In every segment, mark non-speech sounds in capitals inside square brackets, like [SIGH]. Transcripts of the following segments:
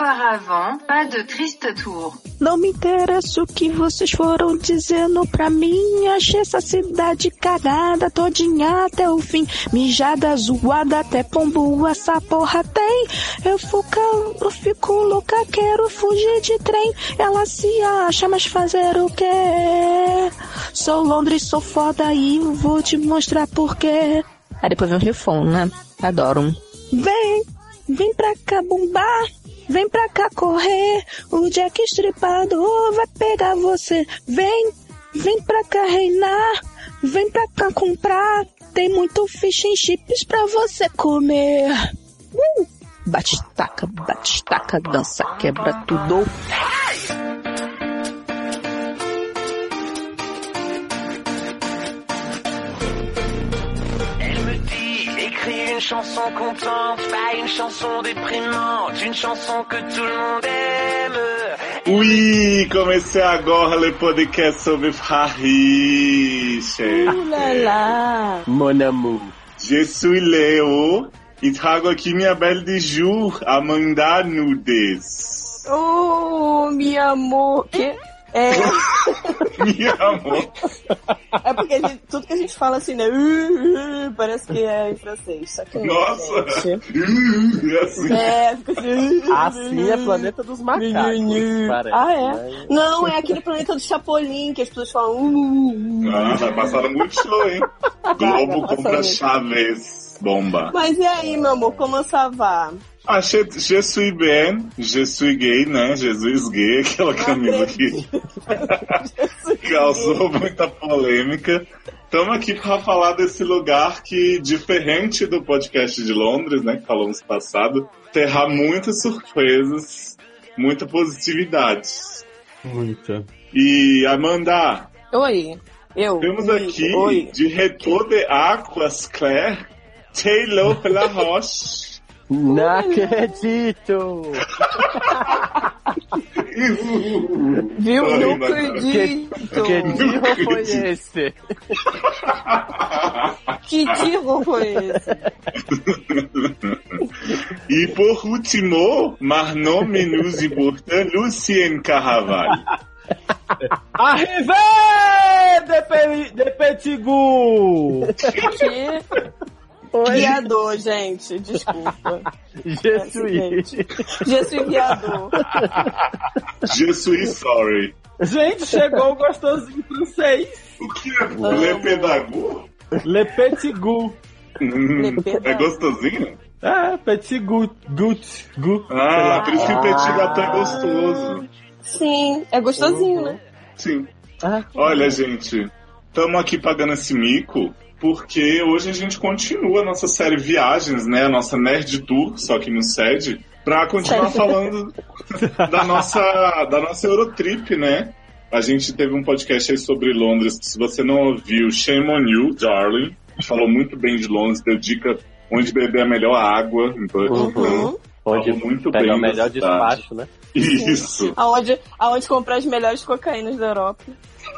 auparavant, pas de triste tour. Não me interessa o que vocês foram dizendo pra mim. Achei essa cidade cagada, todinha até o fim. Mijada, zoada, até pombo, essa porra tem. Eu fico, eu fico louca, quero fugir de trem. Ela se acha, mas fazer o quê? Sou Londres, sou foda e vou te mostrar porquê. Aí depois vem o refrão, né? Adoro. Vem, vem pra cá bombar. Vem pra cá correr, o Jack Estripador vai pegar você. Vem, vem pra cá reinar, vem pra cá comprar. Tem muito fish and chips pra você comer. Uh! Bate, taca, bate, taca, dança, quebra tudo. Une chanson contente, pas une chanson déprimante, une chanson que tout le monde aime. Ui, comecei agora o podcast sobre Harriche. Ulala. Mon amour. Je suis Leo e trago aqui minha belle de jour, Amanda Nudes. Oh, meu amor. Que... É, Minha amor. é porque a gente- tudo que a gente fala assim, né? uh, uh, parece que é em francês. Só que Nossa. gente. assim. É, fica assim. uh, Assim é uh, Planeta dos Macacos. parece, Ah, é? né? Não, é aquele planeta do Chapolin que as pessoas falam. Uh, uh, uh. Ah, vai passar no Multishow, hein? Globo passar. Chaves. Bomba. Mas e aí, meu amor, como ça va? Ah, je, je suis bien, je suis gay, né? Jesus gay, aquela camisa que [LAUGHS] causou muita polêmica. Estamos aqui para falar desse lugar que, diferente do podcast de Londres, né, que falamos passado, terá muitas surpresas, muita positividade. Muita. E, Amanda, Oi. Eu. temos aqui, Oi. de Retour de Aquas Claire, Taylor Laroche. Não acredito! Viu? Ai, Não acredito. Que tiro foi esse? Que tiro foi esse? E por último, mas não menos importante, Lucien Carraval. Arrivé de, pe de Petigu! Que viador, gente. Desculpa. [LAUGHS] Jesuí. Je suis viador. Je suis sorry. Gente, chegou o gostosinho francês. O que é? Le Pedagogo? Le Petigu. Hum, Pedagogo. É gostosinho? É, Petigu. Gut. Gut. Ah, por isso que o petit gâteau é gostoso. Sim, é gostosinho, né? Sim. Ah, Olha, gente, estamos aqui pagando esse mico porque hoje a gente continua a nossa série Viagens, né? A nossa Nerd Tour, só que no SED, pra continuar Sério? falando [LAUGHS] da nossa, da nossa Eurotrip, né? A gente teve um podcast aí sobre Londres, que se você não ouviu, shame on you, darling. A gente falou muito bem de Londres, deu dica onde beber a melhor água. Então, Uhum. onde Falou muito pega bem o melhor despacho, né? Isso. Aonde, aonde comprar as melhores cocaínas da Europa.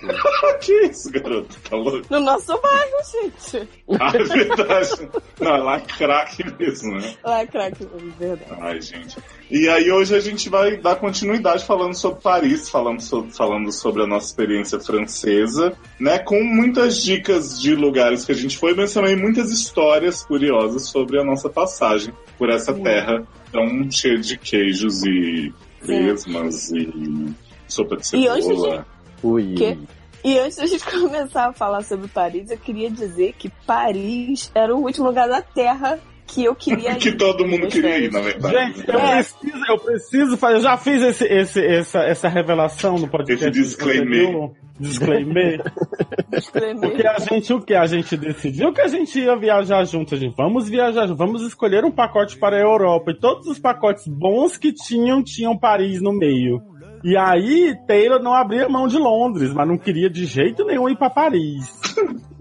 [LAUGHS] que isso, garoto? Tá louco? No nosso bairro, gente. Ah, é verdade. Não, é lá craque mesmo, né? Lá é craque, verdade. Ai, gente. E aí hoje a gente vai dar continuidade falando sobre Paris, falando sobre, falando sobre a nossa experiência francesa, né? Com muitas dicas de lugares que a gente foi, mas também muitas histórias curiosas sobre a nossa passagem por essa terra tão cheia de queijos e cresmas e sopa de E antes cebola. Ui. Que? E antes da gente [LAUGHS] começar a falar sobre Paris, eu queria dizer que Paris era o último lugar da Terra que eu queria [LAUGHS] ir. Que todo mundo queria ir, na verdade. Gente, eu É. preciso, eu preciso fazer. Eu já fiz esse, esse, essa, essa revelação no podcast. Esse disclaimer. Disclaimer. [LAUGHS] Disclaimer. Porque a gente, o que? A gente decidiu que a gente ia viajar junto. A gente, vamos viajar, junto, vamos escolher um pacote para a Europa. E todos os pacotes bons que tinham, tinham Paris no meio. E aí, Taylor não abria mão de Londres, mas não queria de jeito nenhum ir para Paris.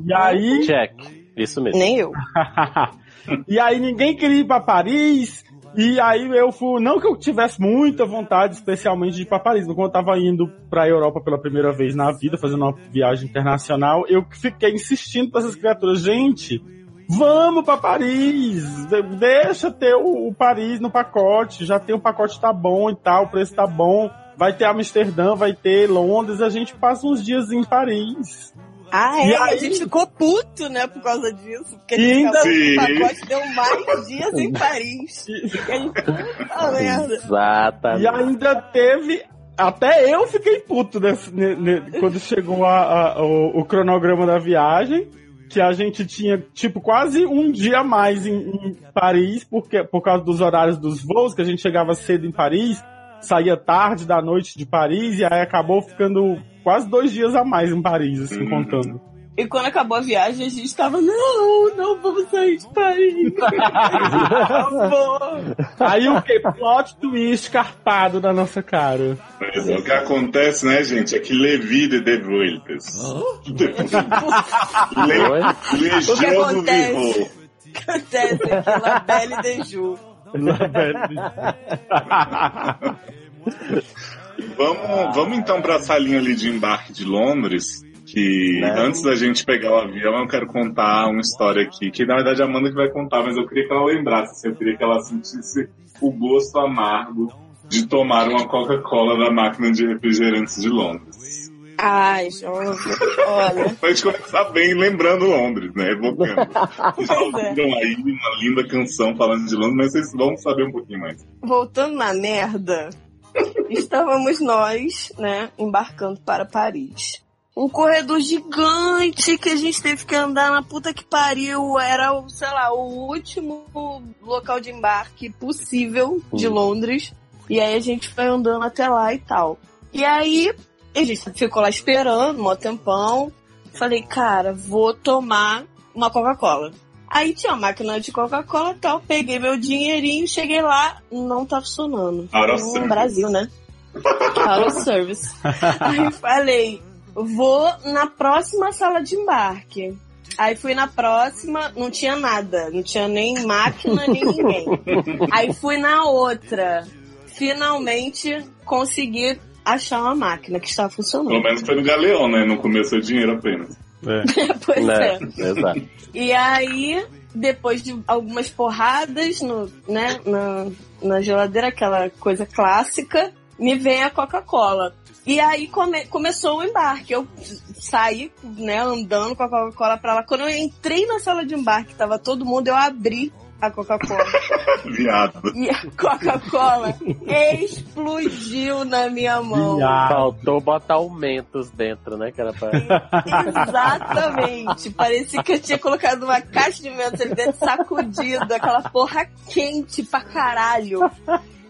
E aí, Check. Isso mesmo. Nem eu. [LAUGHS] e aí ninguém queria ir pra Paris. E aí eu fui, não que eu tivesse muita vontade, especialmente de ir pra Paris, mas quando eu tava indo pra Europa pela primeira vez na vida, fazendo uma viagem internacional, eu fiquei insistindo pra essas criaturas, gente, Vamos pra Paris! De- Deixa ter o, o Paris no pacote. Já tem o pacote tá bom e tal, o preço tá bom. Vai ter Amsterdã, vai ter Londres, a gente passa uns dias em Paris. Ah, E é? aí- A gente ficou puto, né, por causa disso. Porque a E gente ainda- o pacote deu mais [LAUGHS] dias em Paris. E a gente puta merda. Exatamente. E ainda teve. Até eu fiquei puto nesse- ne- ne- quando chegou a- a- o, o cronograma da viagem. Que a gente tinha, tipo, quase um dia a mais em, em Paris, porque, por causa dos horários dos voos, que a gente chegava cedo em Paris, saía tarde da noite de Paris, e aí acabou ficando quase dois dias a mais em Paris, assim, Uhum. contando. E quando acabou a viagem, a gente tava, não, não vamos sair de Paris. [LAUGHS] Por favor. Aí o que? Plot twist carpado na nossa cara. Mas o que acontece, né, gente, é que Levi de Devueltas. Le, Oi? O que acontece? Vivô. Acontece aqui, La Belle de Ju. Vamos, vamos então pra salinha ali de embarque de Londres. Que Né? antes da gente pegar o avião, eu quero contar uma história aqui. Que na verdade a Amanda que vai contar, mas eu queria que ela lembrasse. assim, Eu queria que ela sentisse o gosto amargo de tomar uma Coca-Cola da máquina de refrigerantes de Londres. Ai, Josi, olha. [LAUGHS] Pra gente começar bem lembrando Londres, né? Evocando. [LAUGHS] Vocês é. ouviram aí uma linda canção falando de Londres, mas vocês vão saber um pouquinho mais. Voltando na merda, estávamos nós, né, embarcando para Paris. Um corredor gigante que a gente teve que andar na puta que pariu. Era, o, sei lá, o último local de embarque possível de. Londres. E aí a gente foi andando até lá e tal. E aí, a gente ficou lá esperando, um tempão. Falei, cara, vou tomar uma Coca-Cola. Aí tinha uma máquina de Coca-Cola tal, peguei meu dinheirinho, cheguei lá, não tá funcionando. Out of No service. Brasil, né? Out of service. [LAUGHS] Aí falei, vou na próxima sala de embarque. Aí fui na próxima, não tinha nada, não tinha nem máquina, nem ninguém. [LAUGHS] Aí fui na outra. Finalmente consegui achar uma máquina que estava Pelo funcionando. menos foi no Galeão, né? Não comeu seu dinheiro apenas. [LAUGHS] pois Né? é. Exato. E aí, depois de algumas porradas no, né, na, na geladeira, aquela coisa clássica, me vem a Coca-Cola. E aí come- começou o embarque. Eu saí, né, andando com a Coca-Cola pra lá. Quando eu entrei na sala de embarque, tava todo mundo, eu abri a Coca-Cola. [LAUGHS] Viado. e a Coca-Cola explodiu na minha mão. Viado. Faltou botar aumentos dentro, né? Que era pra... Exatamente. Parecia que eu tinha colocado uma caixa de mentos ali dentro, sacudido, aquela porra quente pra caralho.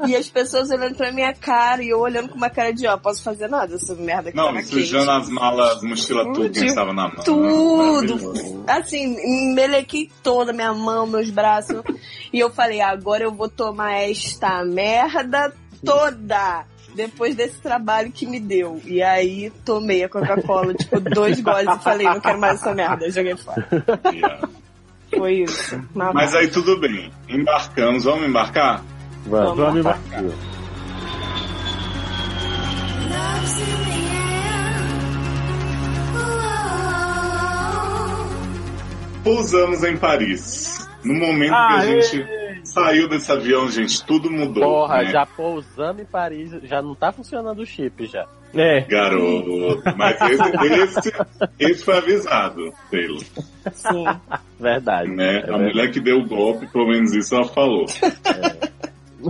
E as pessoas olhando pra minha cara e eu olhando com uma cara de, ó, posso fazer nada, essa merda que Não, tava sujando quente. as malas, mochila tudo que Tudo. estava na mão. Tudo. Assim, melequei toda minha mão, meus braços. E eu falei, agora eu vou tomar esta merda toda. Depois desse trabalho que me deu. E aí tomei a Coca-Cola, tipo, dois goles e falei, não quero mais essa merda. Eu joguei fora. Viado. Foi isso. Mas aí tudo bem. Embarcamos, vamos embarcar? Vamos. Vamos embarcar. Pousamos em Paris. No momento que a Aê! gente saiu desse avião, gente, tudo mudou. Porra, né? já pousamos em Paris, já não tá funcionando o chip já. É. Garoto. Mas esse, esse, esse foi avisado, Taylor. Sim. Verdade. Né? É a verdade. mulher que deu o golpe, pelo menos isso ela falou.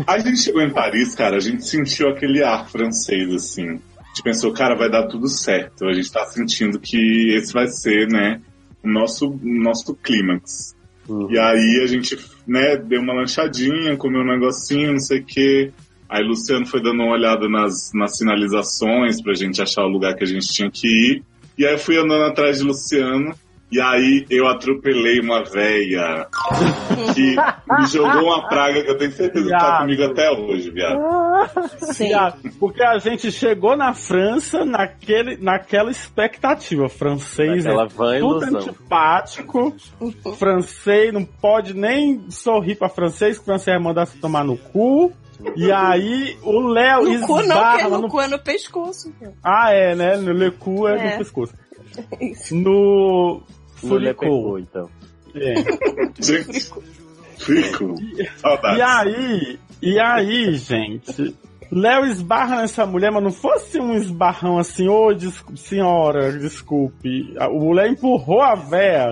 A gente chegou em Paris, cara, a gente sentiu aquele ar francês, assim. A gente pensou, cara, vai dar tudo certo. A gente tá sentindo que esse vai ser, né, o nosso, nosso clímax. Uhum. E aí a gente, né, deu uma lanchadinha, comeu um negocinho, não sei o quê. Aí Luciano foi dando uma olhada nas, nas sinalizações pra gente achar o lugar que a gente tinha que ir. E aí eu fui andando atrás de Luciano. E aí eu atropelei uma véia que me jogou uma praga que eu tenho certeza que tá Viado. comigo até hoje, viado. Sim. Viado, Porque a gente chegou na França naquele, naquela expectativa. Francês Aquela é van tudo ilusão. antipático. francês não pode nem sorrir pra francês, que o francês vai mandar se tomar no cu. E aí o Léo No cu não, esbarra porque no no- cu é no pescoço. Ah, é, né? No Le cu é, É. no pescoço. [LAUGHS] No Furicou. Então. É. Gente, fico. Saudades. E aí, e aí, gente, Léo esbarra nessa mulher, mas não fosse um esbarrão assim, ô, desculpe, senhora, desculpe. O Léo empurrou a véia.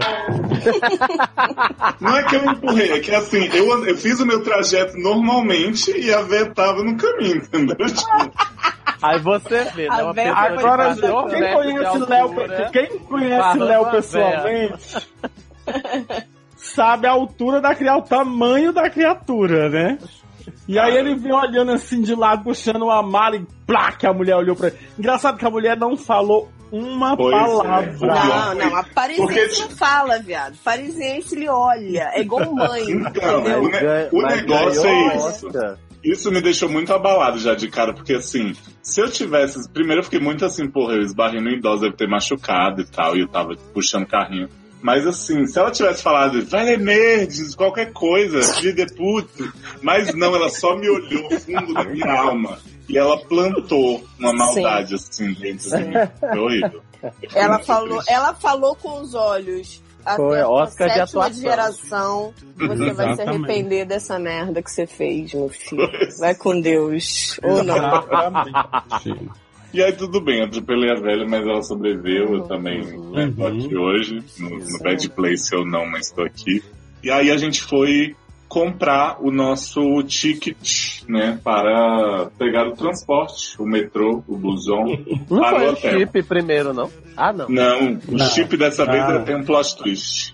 Não é que eu empurrei, é que assim, eu, eu fiz o meu trajeto normalmente e a véia tava no caminho, entendeu? [LAUGHS] Aí você vê, né? A Uma véia pessoa de Agora, gente, quem conhece Léo, altura, quem conhece Léo pessoalmente, sabe a altura da criatura, o tamanho da criatura, né? E aí ele vem olhando assim de lado, puxando uma mala e plá, que a mulher olhou pra ele. Engraçado que a mulher não falou uma Pois é, palavra. foi Não, não, a Porque- parisiense não fala, viado. Parisiense ele olha. É igual mãe, Então, entendeu? o, ne- o negócio é a isso. Isso me deixou muito abalado já de cara, porque assim, se eu tivesse. Primeiro eu fiquei muito assim, porra, eu esbarrei no idoso, deve ter machucado e tal, e eu tava puxando carrinho. Mas assim, se ela tivesse falado, vai ler merdes, qualquer coisa, filho de puta. Mas não, ela só me olhou fundo da minha alma. E ela plantou uma maldade assim dentro de mim. Foi horrível. Ela falou, triste. ela falou com os olhos. Até Foi a Oscar de atuação. geração, você vai se Exatamente. arrepender dessa merda que você fez, meu filho. Vai com Deus. Ou não. [LAUGHS] E aí tudo bem, eu atropelei a velha, mas ela sobreviveu, eu também né, tô Uhum. aqui hoje, no, no Bad Place eu não, mas tô aqui. E aí a gente foi comprar o nosso ticket, né, para pegar o transporte, o metrô, o busão, Não para foi o hotel. chip primeiro, não? Ah, não. Não, o Não. chip dessa vez Ah. era tem um plot twist.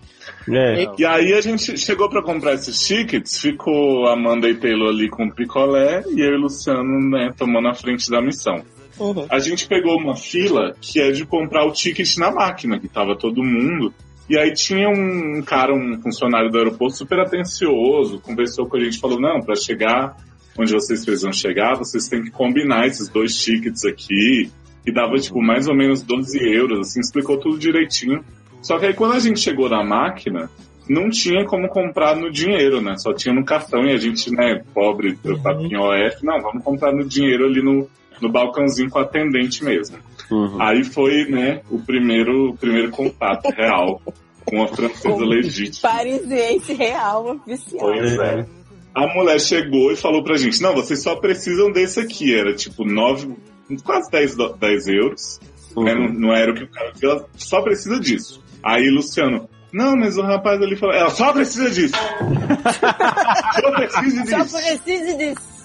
É. E aí a gente chegou pra comprar esses tickets, ficou a Amanda e Taylor ali com o picolé e eu e o Luciano, né, tomando a frente da missão. Uhum. A gente pegou uma fila que é de comprar o ticket na máquina, que tava todo mundo. E aí tinha um cara, um funcionário do aeroporto super atencioso, conversou com a gente, falou, não, pra chegar onde vocês precisam chegar, vocês têm que combinar esses dois tickets aqui. E dava, tipo, mais ou menos 12 euros, assim, explicou tudo direitinho. Só que aí quando a gente chegou na máquina, não tinha como comprar no dinheiro, né? Só tinha no cartão e a gente, né, pobre, preocupado em OF, não, vamos comprar no dinheiro ali no, no balcãozinho com o atendente mesmo. Uhum. Aí foi, né, o primeiro, o primeiro contato real com a francesa legítima. Parisiense real, oficial. Pois é. A mulher chegou e falou pra gente, não, vocês só precisam desse aqui. Era tipo 9, quase 10, do- 10 euros. né? Não, não era o que o cara viu, ela só precisa disso. Aí Luciano, não, mas o rapaz ali falou, ela só precisa disso. [LAUGHS] só precisa Só disso. precisa disso.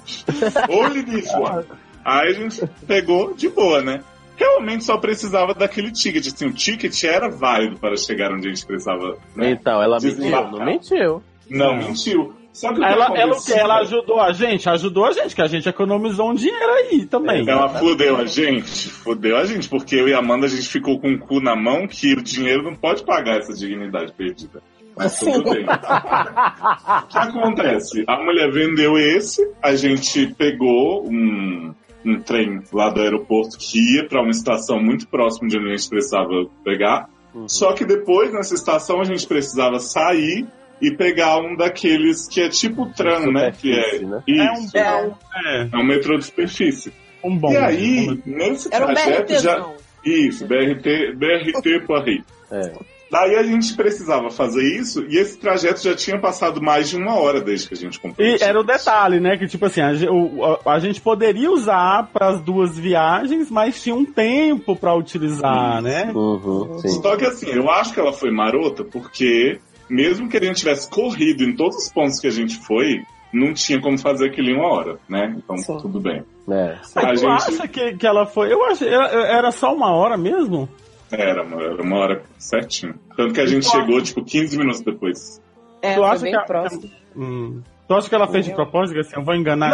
Olhe disso. [LAUGHS] Aí a gente pegou de boa, né? Realmente só precisava daquele ticket. Assim, o ticket era válido para chegar onde a gente precisava. Né? Então, ela mentiu, não mentiu. Não, mentiu. Só que o que Ela, ela, o quê? ela ajudou a gente? Ajudou a gente, que a gente economizou um dinheiro aí também. Ela fudeu a gente, fudeu a gente, porque eu e a Amanda a gente ficou com o cu na mão que o dinheiro não pode pagar essa dignidade perdida. Mas tudo bem. O que acontece? A mulher vendeu esse, a gente pegou um, um trem lá do aeroporto que ia para uma estação muito próxima de onde a gente precisava pegar. Só que depois, nessa estação, a gente precisava sair e pegar um daqueles que é tipo o tram, né? Que é, né? Isso, é um, é, é um metrô de superfície. um bom. E aí, nesse Era um trajeto já. BRTzão. Isso, BRT, BRT Paris. [LAUGHS] É. Daí a gente precisava fazer isso e esse trajeto já tinha passado mais de uma hora desde que a gente comprou. E o era o detalhe, né? Que tipo assim, a, a- a gente poderia usar para as duas viagens, mas tinha um tempo para utilizar, né? Uhum, sim. Só que assim, eu acho que ela foi marota porque, mesmo que a gente tivesse corrido em todos os pontos que a gente foi, não tinha como fazer aquilo em uma hora, né? Então Sim. tudo bem. É. A Mas tu gente- acha que, que ela foi? Eu achei, era, era só uma hora mesmo? Era uma, era uma hora certinho. Tanto que a gente chegou, tipo, 15 minutos depois. É, Tu acha bem que a- próximo. Hum. Tu acha que ela fez de propósito? Assim, eu vou enganar.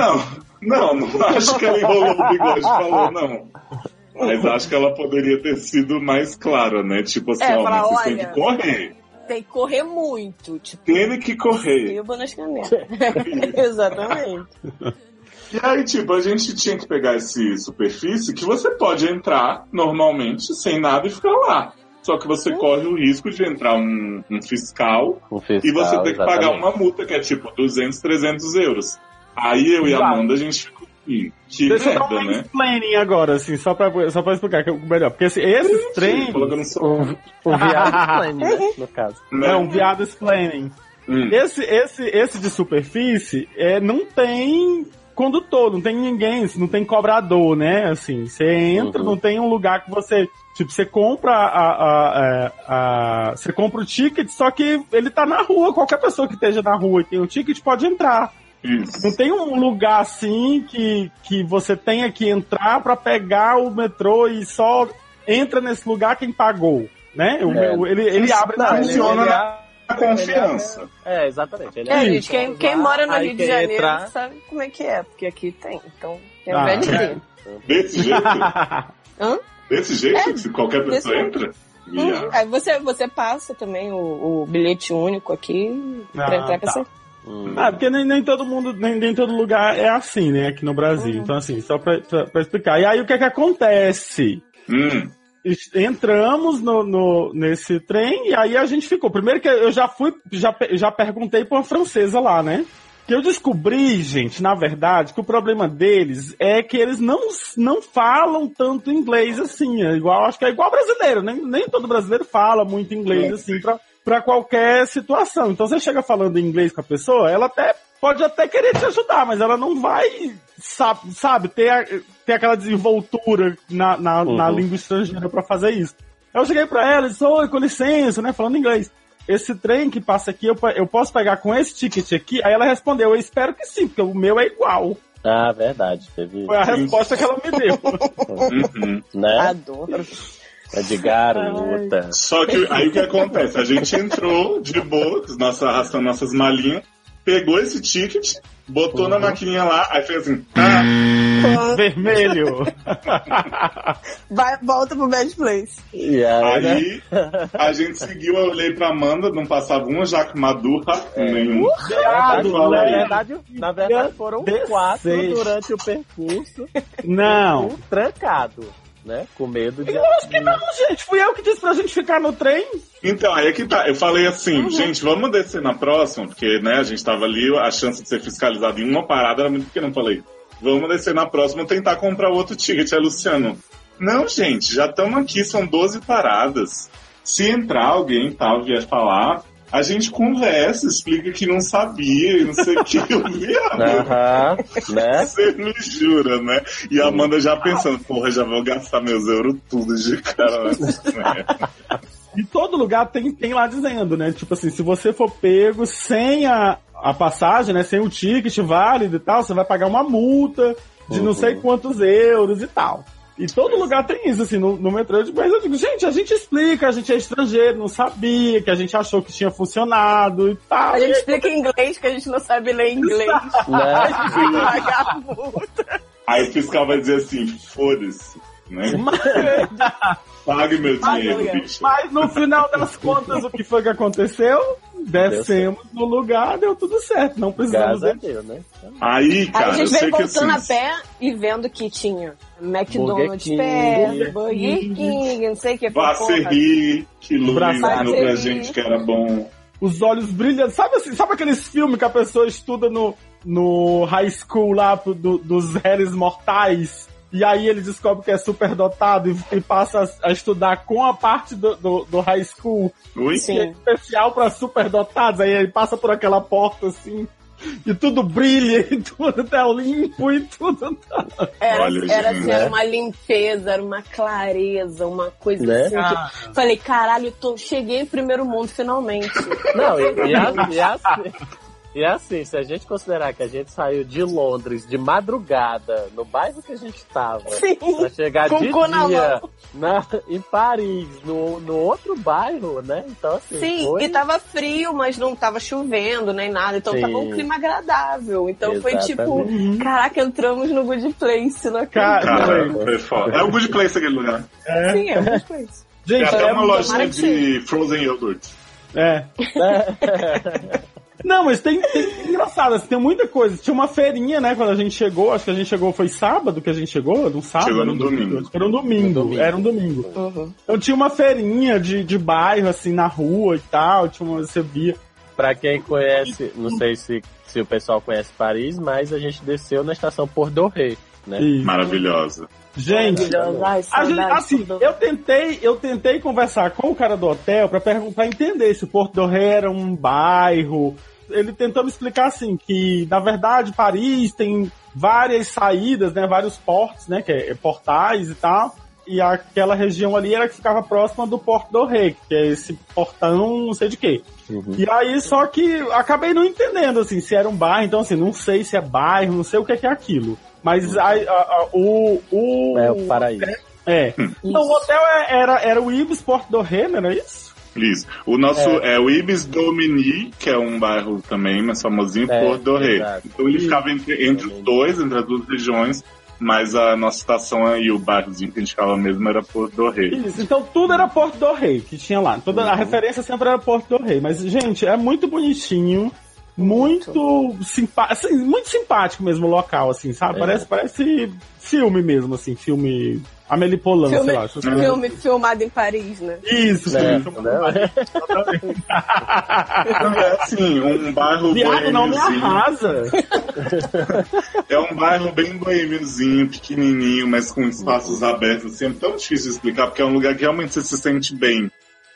Não, não, não [LAUGHS] acho que ela enrolou o bigode e falou, não. Mas acho que ela poderia ter sido mais clara, né? Tipo assim, É, ó, falar, têm olha- que correr. Tem que correr muito. Tipo, Tem que correr. tribo nas canetas. [LAUGHS] [LAUGHS] Exatamente. E aí, tipo, a gente tinha que pegar esse superfície que você pode entrar normalmente, sem nada, e ficar lá. Só que você corre o risco de entrar um, um fiscal Um fiscal, e você tem que pagar exatamente. uma multa que é tipo 200, 300 euros. Aí eu e a. Amanda, a gente ficou Ih, que Deixa eu dar merda, um né? explaining agora, assim, só pra, só pra explicar que é melhor. Porque assim, esses trens. Não. O, o viado [LAUGHS] explain, né, no caso. Né? É um viado explaining. Hum. Esse, esse, esse de superfície é, não tem condutor, não tem ninguém, não tem cobrador, né? Assim, você entra, Uhum. não tem um lugar que você. Tipo, você compra a, a, a, a- Você compra o ticket, só que ele tá na rua. Qualquer pessoa que esteja na rua e tem o ticket pode entrar. Isso. Não tem um lugar assim que, que você tenha que entrar pra pegar o metrô e só entra nesse lugar quem pagou, né? É. ele, ele abre na Não, ele- funciona ele na- é- A confiança. É, exatamente. Ele É, é gente, quem, quem mora no Aí Rio de Janeiro entrar- sabe como é que é, porque aqui tem. Então, é Ah. o velho dizer. Desse jeito? [LAUGHS] Hã? Desse jeito? É, que se qualquer pessoa entra? Hum. Aí você, você passa também o, o bilhete único aqui pra Ah, entrar pra tá. você. Hum. Ah, porque nem, nem todo mundo, nem, nem todo lugar é assim, né, aqui no Brasil. Uhum. Então, assim, só pra, pra, pra explicar. E aí, o que é que acontece? Hum. Entramos no, no- nesse trem e aí a gente ficou. Primeiro que eu já fui, já, já perguntei pra uma francesa lá, né? Que eu descobri, gente, na verdade, que o problema deles é que eles não, não falam tanto inglês assim. É igual, acho que é igual brasileiro, nem, nem todo brasileiro fala muito inglês assim pra, pra qualquer situação. Então você chega falando inglês com a pessoa, ela até pode até querer te ajudar, mas ela não vai, sabe, sabe ter, a- ter aquela desenvoltura na, na, na Uhum. língua estrangeira pra fazer isso. Eu cheguei pra ela e disse, oi, com licença, né, falando inglês. Esse trem que passa aqui, eu, eu posso pegar com esse ticket aqui? Aí ela respondeu, eu espero que sim, porque o meu é igual. Ah, verdade. Teve. Foi a resposta que ela me deu. [LAUGHS] Uhum. Né? Adoro. É de garota. Só que aí o que acontece? A gente entrou de boa, nossa, arrastando nossas malinhas, pegou esse ticket, botou na maquininha lá, aí fez assim, ah, Vermelho. [LAUGHS] Vai, volta pro Bad Place. E aí, né? a gente seguiu, eu olhei pra Amanda, não passava uma jaque madura nenhum. Na verdade, Fala na verdade, na verdade foram Dezesseis. quatro durante o percurso, [LAUGHS] Não. um trancado, né? Com medo de. Eu acho que não, gente. Fui eu que disse pra gente ficar no trem. Então, aí é que tá. Eu falei assim, gente, vamos descer na próxima, porque, né, a gente tava ali, a chance de ser fiscalizado em uma parada era muito pequena. Eu falei, vamos descer na próxima e tentar comprar outro ticket. Aí, Luciano, não, gente, já estamos aqui, são 12 paradas. Se entrar alguém e tal, vier falar, a gente conversa, explica que não sabia e não sei o que. Eu viado. Aham, né? Você me jura, né? E a Amanda já pensando, porra, já vou gastar meus euros tudo de cara. E todo lugar tem, tem lá dizendo, né? Tipo assim, se você for pego sem a, a passagem, né? Sem o ticket válido e tal, você vai pagar uma multa de não sei quantos euros e tal. E todo lugar tem isso, assim, no, no metrô. de- Mas eu digo, gente, a gente explica, a gente é estrangeiro, não sabia, que a gente achou que tinha funcionado e tal. A E gente aí, explica em inglês, que a gente não sabe ler inglês. né? [LAUGHS] A gente pagar multa. Aí o fiscal vai dizer assim, foda-se, né? [LAUGHS] Pague meu dinheiro, bicho. Mas no final das [LAUGHS] contas, o que foi que aconteceu? Descemos no lugar, deu tudo certo. Não precisamos Graças a de Deus, né? Aí, Aí cara, a gente veio voltando assim... a pé e vendo que tinha McDonald's King. perto, Burger King, não sei o que. porra. Vasserri, que ensinou pra gente que era bom. os olhos brilhando. Sabe assim, sabe aqueles filmes que a pessoa estuda no, no high school lá do- dos réis mortais? E aí ele descobre que é superdotado e, e passa a, a estudar com a parte do, do, do high school Ui? que é especial para superdotados. Aí ele passa por aquela porta assim. E tudo brilha, [LAUGHS] e tudo tá limpo, e tudo tá... Era, Olha, era, gente, assim, né? era uma limpeza, era uma clareza, uma coisa Né? assim. Ah. Que... Falei, caralho, tô... cheguei em primeiro mundo finalmente. Não, e, e, a- e assim, e assim, se a gente considerar que a gente saiu de Londres de madrugada, no bairro que a gente tava, Sim. pra chegar de dia mão. na, em Paris, no, no outro bairro, né? Então, assim, Sim, foi... e tava frio, mas não tava chovendo nem nada, então Sim. tava um clima agradável. Então foi tipo, Exatamente. caraca, entramos no Good Place, não Cara, acredito. Cara, Foi. foda. É o Good Place aquele lugar. Sim, é o Good Place. Tem Gente, até é uma lojinha de frozen yogurt. É. [LAUGHS] [LAUGHS] Não, mas tem, tem engraçado, assim, tem muita coisa. Tinha uma feirinha, né, quando a gente chegou, acho que a gente chegou, foi sábado que a gente chegou? Era um sábado? Chegou era no domingo. Acho que Era um domingo, domingo. era um domingo. Uhum. Então tinha uma feirinha de, de bairro, assim, na rua e tal, tinha uma, você via. Pra quem conhece, não sei se, se o pessoal conhece Paris, mas a gente desceu na estação Port do Rei, né? Isso. Maravilhosa. Gente, Ai, a gente, assim, eu tentei, eu tentei conversar com o cara do hotel pra perguntar, entender se o Porto do Rei era um bairro. Ele tentou me explicar assim que, na verdade, Paris tem várias saídas, né, vários portos, né, que é, é portais e tal. E aquela região ali era que ficava próxima do Porto do Rei, que é esse portão, não sei de quê. Uhum. E aí, só que acabei não entendendo, assim, se era um bairro, então, assim, não sei se é bairro, não sei o que é, que é aquilo. Mas a- a- a- o, o. É o paraíso. É. Então, o hotel é- era, era o Ibis Porto do Rei, não era isso? Isso. O nosso é, o Ibis Domini, que é um bairro também mais famosinho, É, Porto do Rei. exato. Então ele ficava entre, entre os dois, entre as duas regiões, mas a nossa estação e o bairrozinho que a gente ficava mesmo era Porto do Rei. Isso. Então, tudo era Porto do Rei que tinha lá. Toda a referência sempre era Porto do Rei. Mas, gente, é muito bonitinho. Muito, simpá assim, muito simpático mesmo o local, assim, sabe? É. Parece, parece filme mesmo, assim, filme Amélie Polan, Filme, sei lá. filme filmado em Paris, né? Isso, É, filme. né? É assim, um bairro Viado não me arrasa. [LAUGHS] É um bairro bem boêmiozinho, pequenininho, mas com espaços abertos. Assim, é tão difícil de explicar, porque é um lugar que realmente você se sente bem.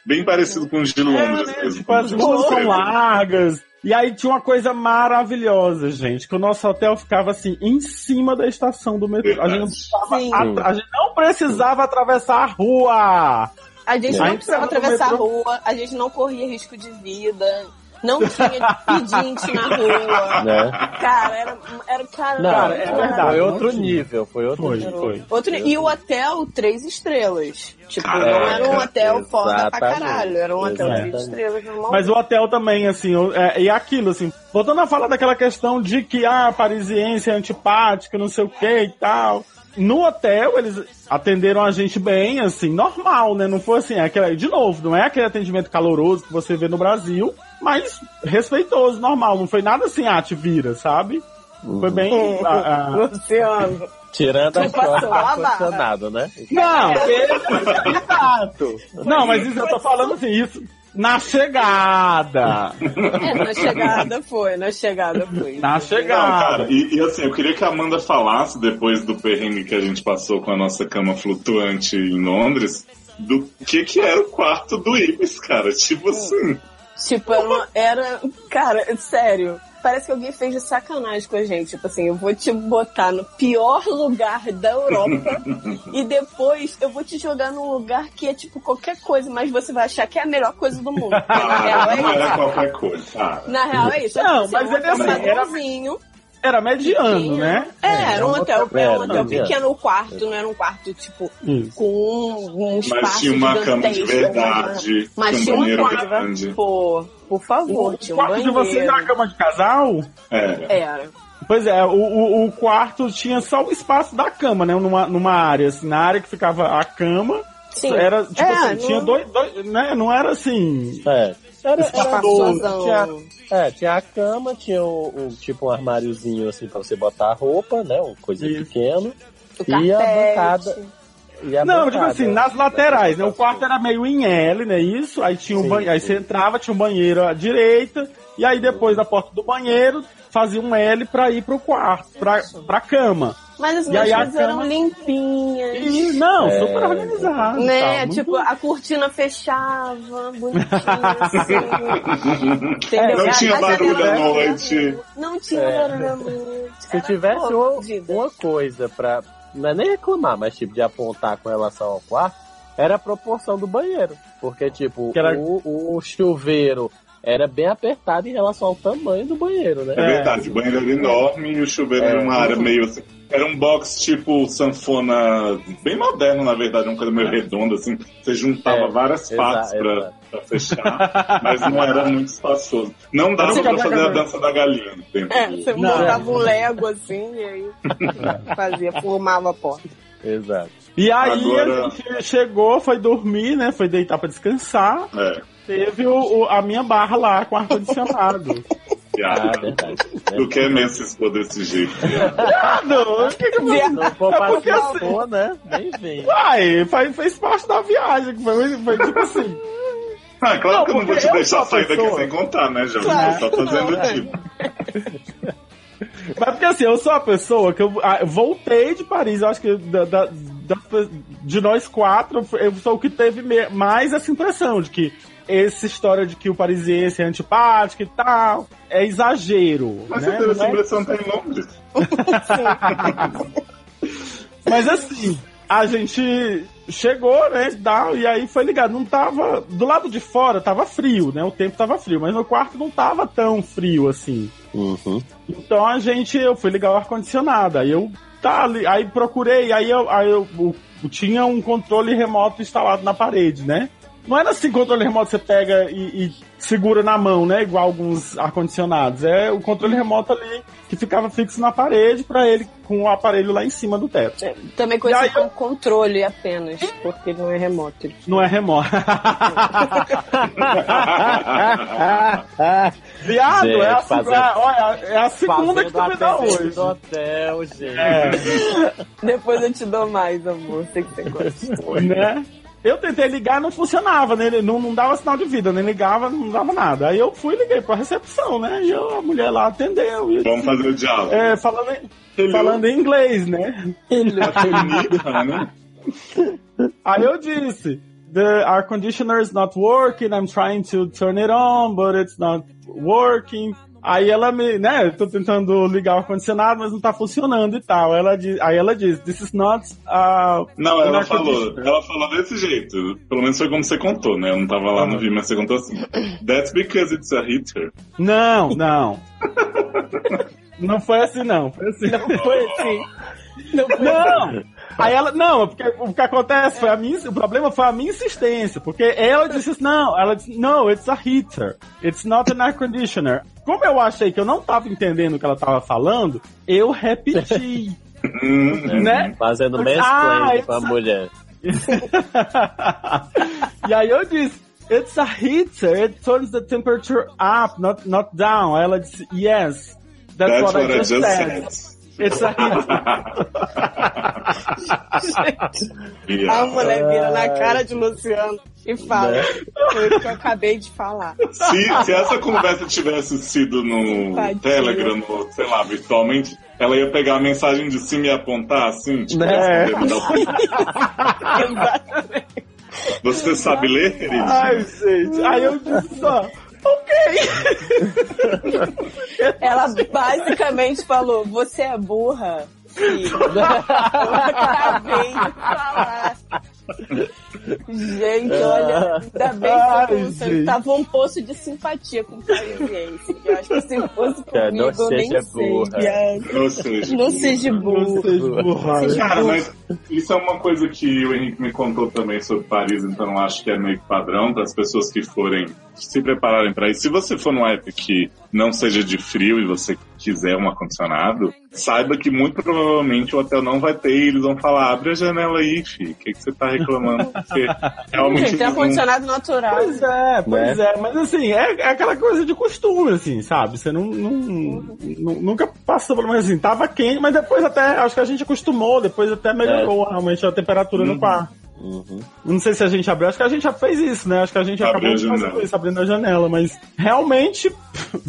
Bem parecido com os de Londres É, né? mesmo. Tipo, as ruas são largas. E aí tinha uma coisa maravilhosa, gente, que o nosso hotel ficava assim, em cima da estação do metrô. A gente a gente não precisava atravessar a rua. A gente não precisava atravessar a rua, a gente não corria risco de vida, não tinha pedinte na rua. né? Cara, era, era cara, Não, Cara, é verdade, Foi não outro nível, foi outro Foi, nível. foi. Outro, e o hotel, três estrelas. Tipo, não Caraca, era um hotel foda pra caralho, era um hotel Exatamente. três estrelas normal. Mas o hotel também, assim, é, e aquilo, assim, voltando a falar daquela questão de que ah, a parisiense é antipática, não sei o que e tal. No hotel, eles atenderam a gente bem, assim, normal, né? Não foi assim, é aquela, de novo, não é aquele atendimento caloroso que você vê no Brasil, mas respeitoso, normal. Não foi nada assim, ah, te vira, sabe? Foi bem. a- a- [LAUGHS] Luciano. Tirando a Tu passou história do a barra. ar-condicionado, né? Não, [LAUGHS] exato. Não, mas isso eu tô falando assim, isso na chegada. É, na chegada foi, na chegada foi. Na Não, chegada. cara, e, e assim, eu queria que a Amanda falasse, depois do perrengue que a gente passou com a nossa cama flutuante em Londres, do que que era o quarto do Ibis, cara. Tipo assim, Tipo, era, uma- era. Cara, sério. Parece que alguém fez de sacanagem com a gente. Tipo assim, eu vou te botar no pior lugar da Europa [LAUGHS] e depois eu vou te jogar num lugar que é tipo qualquer coisa, mas você vai achar que é a melhor coisa do mundo. Porque [LAUGHS] na real ah, não é era isso. qualquer coisa, cara. Na real é isso. É Não, mas um ele assim, era- Era mediano, né? É, era um hotel, era um hotel pequeno, o quarto, não era um quarto, tipo, Isso. com um, um espaço Mas tinha uma cama de verdade? Mas tinha uma banheiro coisa, grande. pô, por favor, O tinha um quarto de vocês era cama de casal? Era. Era. Pois é, o, o, o quarto tinha só o espaço da cama, né? Numa, numa área, assim, na área que ficava a cama. Sim. Era, tipo É, assim, não- tinha dois, dois, né? Não era assim. É. Era, era, Espaçosão. tinha, é, tinha a cama, tinha o, o- tipo um armáriozinho assim pra você botar a roupa, né? Uma coisa Isso. pequena. O E a bancada. E a Não, bancada, tipo assim, nas laterais, né? O quarto era meio em L, né? Isso. Aí tinha um Sim, banheiro. Aí você entrava, tinha um banheiro à direita. E aí depois da porta do banheiro, fazia um L pra ir pro quarto, pra, pra cama. Mas as E aí minhas a coisas eram cama- limpinhas. E, não, É, super organizado. Né, muito- tipo, a cortina fechava, bonitinha, [LAUGHS] assim. Entendeu? Não tinha a barulho à noite. Não tinha É. barulho à noite. Se Era, tivesse uma, uma coisa pra. Não é nem reclamar, mas tipo, de apontar com relação ao quarto, era a proporção do banheiro. Porque, tipo, era- o, o chuveiro era bem apertado em relação ao tamanho do banheiro, né? É verdade, o banheiro era enorme e o chuveiro era É. uma área meio assim. Era um box tipo sanfona, bem moderno, na verdade, uma coisa meio redonda, assim. Você juntava É, várias partes pra, pra fechar, mas não era muito espaçoso. Não dava Você pra fazer a dança da galinha dentro É, você Não. montava um Lego assim e aí [LAUGHS] fazia, formava a porta. Exato. E aí Agora- a gente chegou, foi dormir, né? Foi deitar pra descansar. É, Teve o, o- a minha barra lá com ar-condicionado. [LAUGHS] Ah, viado. verdade. Tu quer mesmo se expor desse jeito, viado. ah, não, o que que for É porque assim- né? Nem vem. Uai, faz, fez parte da viagem, que foi, foi tipo assim. Ah, claro Não, que eu não vou te deixar sair daqui pessoa- sem contar, né, Jovem? Claro. Eu tô fazendo Não, tipo. Mas porque assim, eu sou a pessoa que eu, ah, eu voltei de Paris, eu acho que da- da- da- de nós quatro, eu sou o que teve me- mais essa impressão de que essa história de que o parisiense é antipático e tal, é exagero. Mas né? você teve essa é- impressão até em Londres. Mas assim, a gente chegou, né, tal, e aí foi ligado. Não tava. Do lado de fora tava frio, né? O tempo tava frio, mas no quarto não tava tão frio assim. Uhum. Então a gente, eu fui ligar o ar-condicionado. Aí eu tá ali, aí procurei, aí eu, aí eu, o- tinha um controle remoto instalado na parede, né? Não era assim controle remoto você pega e, e segura na mão, né? Igual alguns ar-condicionados. É o controle remoto ali que ficava fixo na parede pra ele com o aparelho lá em cima do teto. Também E aí conhecido eu- controle apenas, porque não é remoto. Não é remoto. [LAUGHS] Viado, Gente, é, a, fazendo- segunda- olha, é a segunda que tu me dá hoje. do hotel, gente. É. [LAUGHS] Depois eu te dou mais, amor. Sei que você gosta. né? Eu tentei ligar não funcionava, né? Ele Não, não dava sinal de vida, nem ligava, não dava nada. Aí eu fui e liguei pra recepção, né? E eu- a mulher lá atendeu. E, Vamos fazer o diálogo. é, falando, em, Hello. falando em inglês, né? Bonita, [LAUGHS] né? Aí eu disse: The air conditioner is not working, I'm trying to turn it on, but it's not working. Aí ela me, né, eu tô tentando ligar o ar-condicionado, mas não tá funcionando e tal. Ela diz, aí ela diz, this is not uh, Não, ela falou, conditioner." ela falou desse jeito. Pelo menos foi como você contou, né? Eu não tava lá no vídeo, mas você contou assim. That's because it's a heater. Não, não. [LAUGHS] não foi assim, não. Foi assim. Não Foi assim. Não! Aí ela, não, porque o que acontece foi a minha, o problema foi a minha insistência, porque ela disse não, ela disse, no, it's a heater, it's not an air conditioner. Como eu achei que eu não tava entendendo o que ela tava falando, eu repeti, Hum, né? Fazendo Ah, mansplaining com a mulher. [LAUGHS] e aí eu disse, it's a heater, it turns the temperature up, not, not down. Aí ela disse, yes, that's, That's what, I just, said. said. It's [LAUGHS] a heater. A mulher vira na cara de Luciano e fala. Né? Foi o que eu acabei de falar. Se, se essa conversa tivesse sido no Tadinha. Telegram, no, sei lá, virtualmente, ela ia pegar a mensagem de cima e apontar assim, tipo, Né? Exatamente. [LAUGHS] Você sabe ler, querido? Ai, gente. Aí eu disse só, ok. [LAUGHS] Ela basicamente falou: Você é burra. Filho. Eu [LAUGHS] acabei de falar. Gente, olha, ainda bem Ai, que você gente. tava um poço de simpatia com o parisiense. Eu acho que se fosse Que comigo, não eu nem seja sei. burra. Ou seja, Não seja burro. Burraram. Cara, mas isso é uma coisa que o Henrique me contou também sobre Paris, então eu acho que é meio padrão para as pessoas que forem se prepararem para isso. Se você for num app que não seja de frio e você quiser um ar-condicionado, saiba que muito provavelmente o hotel não vai ter e eles vão falar, abre a janela aí, filho, o que, que você tá reclamando? Porque [LAUGHS] realmente Gente, tem eles não- ar-condicionado natural. Pois é, pois é, mas assim, é, é aquela coisa de costume, assim, sabe? Você não, não, nu- nunca passou por mas assim, tava quente, mas depois até, acho que a gente acostumou, depois até melhorou realmente a temperatura no quarto. Uhum. Não sei se a gente abriu, acho que a gente já fez isso, né? Acho que a gente Abriu acabou a de fazer janela. isso, abrindo a janela, mas realmente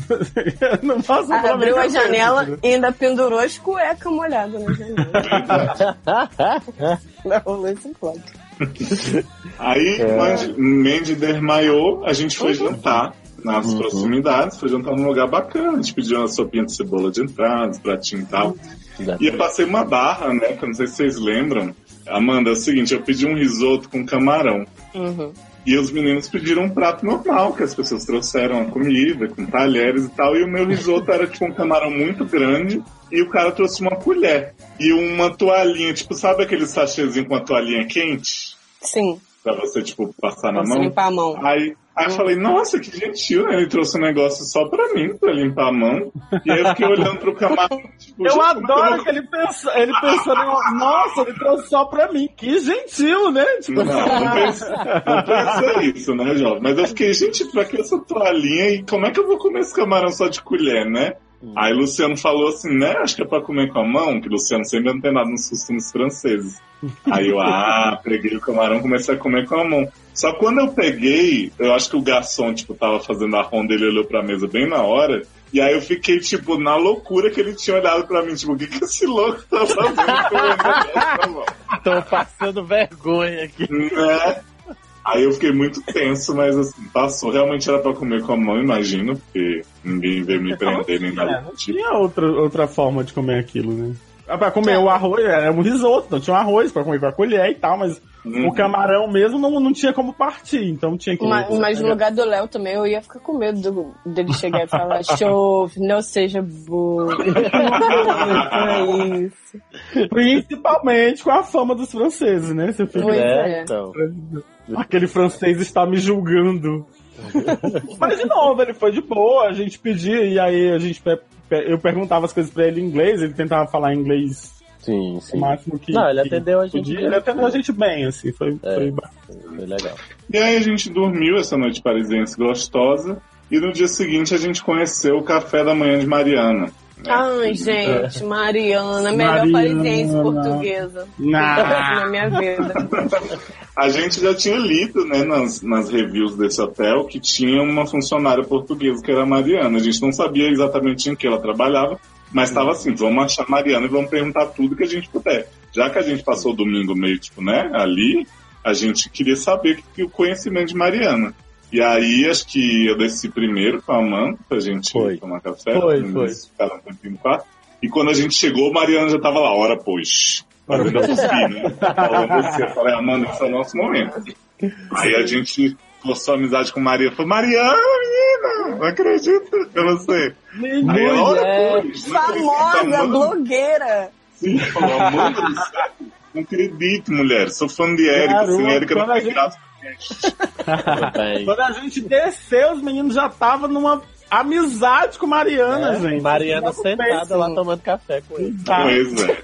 [LAUGHS] não minha Abriu a janela e ainda pendurou as cuecas molhadas na janela. [LAUGHS] Não, não se pode. Aí, Mandy- Mandy desmaiou, a gente foi jantar nas proximidades, foi jantar num lugar bacana, a gente pediu uma sopinha de cebola de entrada, pratinho e tal. E eu passei uma barra, né, que eu não sei se vocês lembram. Amanda, é o seguinte, eu pedi um risoto com camarão. Uhum. E os meninos pediram um prato normal, que as pessoas trouxeram a comida, com talheres e tal. E o meu risoto era tipo um camarão muito grande. E o cara trouxe uma colher. E uma toalhinha, tipo, sabe aquele sachêzinho com a toalhinha quente? Sim, Pra você, tipo, passar na pra você mão? limpar a mão. Aí, aí eu falei, nossa, que gentil, né? Ele trouxe um negócio só pra mim, pra limpar a mão. E aí eu fiquei olhando pro camarão, [LAUGHS] tipo, Eu adoro que ele pensou, ele pensou, nossa, ele trouxe só pra mim, que gentil, né? Tipo, Não, não pensa, não pensa isso, né, jovem? Mas eu fiquei, gente, pra que essa toalhinha e como é que eu vou comer esse camarão só de colher, né? Aí Luciano falou assim, né? Acho que é pra comer com a mão, que Luciano sempre não tem nada nos costumes franceses. Aí eu, ah, peguei o camarão comecei a comer com a mão. Só que quando eu peguei, eu acho que o garçom, tipo, tava fazendo a ronda, ele olhou pra mesa bem na hora. E aí eu fiquei, tipo, na loucura que ele tinha olhado pra mim, tipo, o que, que esse louco tá fazendo? [LAUGHS] Tô passando vergonha aqui. Né? Aí eu fiquei muito tenso, mas assim, passou. Realmente era pra comer com a mão, imagino, porque ninguém veio me prender nem É, nada não do tipo. tinha outra, outra forma de comer aquilo, né? Ah, Pra comer o arroz, era um risoto, não tinha um arroz pra comer com a colher e tal, mas Uhum. o camarão mesmo não, não tinha como partir, então tinha que. Mas, mas no lugar do Léo também eu ia ficar com medo do- dele chegar e falar: [LAUGHS] chove, não seja burro. é [LAUGHS] isso. Principalmente com a fama dos franceses, né? Você fica. É, é. então. Aquele francês está me julgando. [LAUGHS] Mas de novo, ele foi de boa, a gente pedia, e aí a gente eu perguntava as coisas pra ele em inglês, ele tentava falar inglês Sim, o sim. máximo que. Não, ele que atendeu a gente podia. bem. Ele atendeu a gente bem, assim, foi, É. foi. Foi legal. E aí a gente dormiu essa noite parisiense gostosa. E no dia seguinte a gente conheceu o café da manhã de Mariana. Né? Ai, gente, Mariana, melhor parisiense portuguesa. Nah. [LAUGHS] Na minha vida. A gente já tinha lido, né, nas, nas reviews desse hotel que tinha uma funcionária portuguesa que era a Mariana. A gente não sabia exatamente em que ela trabalhava, mas estava assim, vamos achar Mariana e vamos perguntar tudo que a gente puder. Já que a gente passou o domingo meio, tipo, né, ali, a gente queria saber o conhecimento de Mariana. E aí, acho que eu desci primeiro com a Amanda pra gente Foi. tomar café. Foi, foi. Ficaram um tempinho quarto. E quando a gente chegou, Mariana já tava lá, hora pois. Fazendo a tosquinha, né? Falando assim, eu falei, Amanda, esse é o nosso momento. Aí a gente forçou a amizade com Maria. Falou, Mariana, menina, não acredito, eu não sei. Aí ela, hora Mulher. pois. Famosa, Amanda. blogueira. Sim, falou, Amanda. Não acredito, mulher. Sou fã de Érica, assim, Érica não tem gente- graça. Quando a gente desceu, os meninos já estavam numa amizade com Mariana, É, gente. Mariana sentada lá tomando café com ele. Tá. Pois é.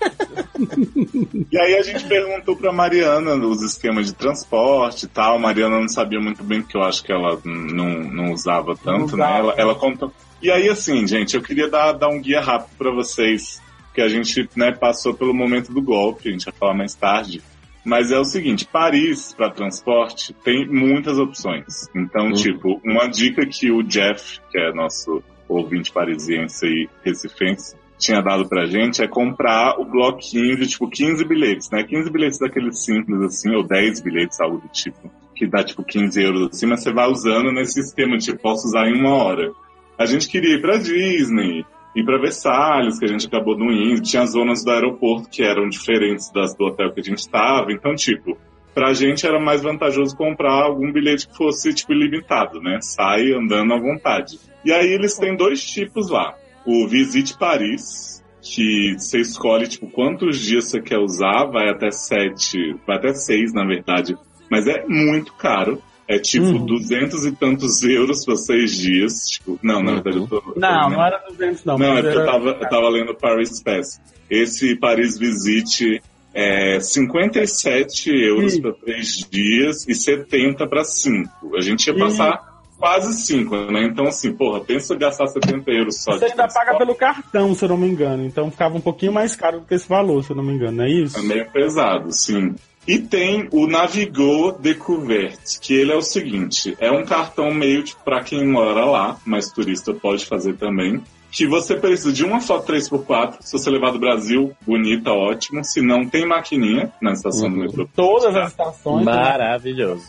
e aí a gente perguntou pra Mariana os esquemas de transporte e tal. Mariana não sabia muito bem, porque eu acho que ela não, não usava tanto, Não né? usava. Ela, ela contou. E aí, assim, gente, eu queria dar, dar um guia rápido pra vocês, que a gente né, passou pelo momento do golpe, a gente vai falar mais tarde. Mas é o seguinte, Paris para transporte tem muitas opções. Então, tipo, uma dica que o Jeff, que é nosso ouvinte parisiense e recifense, tinha dado pra gente é comprar o bloquinho de tipo 15 bilhetes, né? 15 bilhetes daqueles simples assim, ou 10 bilhetes, algo do tipo, que dá tipo 15 euros assim, mas você vai usando nesse sistema de tipo, posso usar em uma hora. A gente queria ir pra Disney, ir pra Versalhes, que a gente acabou não indo, tinha zonas do aeroporto que eram diferentes das do hotel que a gente estava, então tipo, pra gente era mais vantajoso comprar algum bilhete que fosse tipo ilimitado, né? Sai andando à vontade. E aí eles têm dois tipos lá o Visite Paris, que você escolhe tipo quantos dias você quer usar, vai até sete, vai até seis na verdade, mas é muito caro. É tipo Uhum. duzentos e tantos euros para seis dias. Tipo, não, na verdade eu tô. eu Não, não era 200 não. Não, é porque eu era- tava, eu tava lendo Paris Pass. Esse Paris Visite é 57 euros para três dias e 70 para cinco. A gente ia passar quase cinco, né? Então, assim, porra, pensa em gastar 70 euros só Você ainda paga pelo cartão, se eu não me engano. Então ficava um pouquinho mais caro do que esse valor, se eu não me engano, não é isso? É meio pesado, sim. E tem o Navigo Découverte, que ele é o seguinte, é um cartão meio tipo para quem mora lá, mas turista pode fazer também, que você precisa de uma foto 3x4, se você levar do Brasil, bonita, ótimo, se não tem maquininha na estação do Uhum. metrô. Todas as estações. né? Maravilhoso.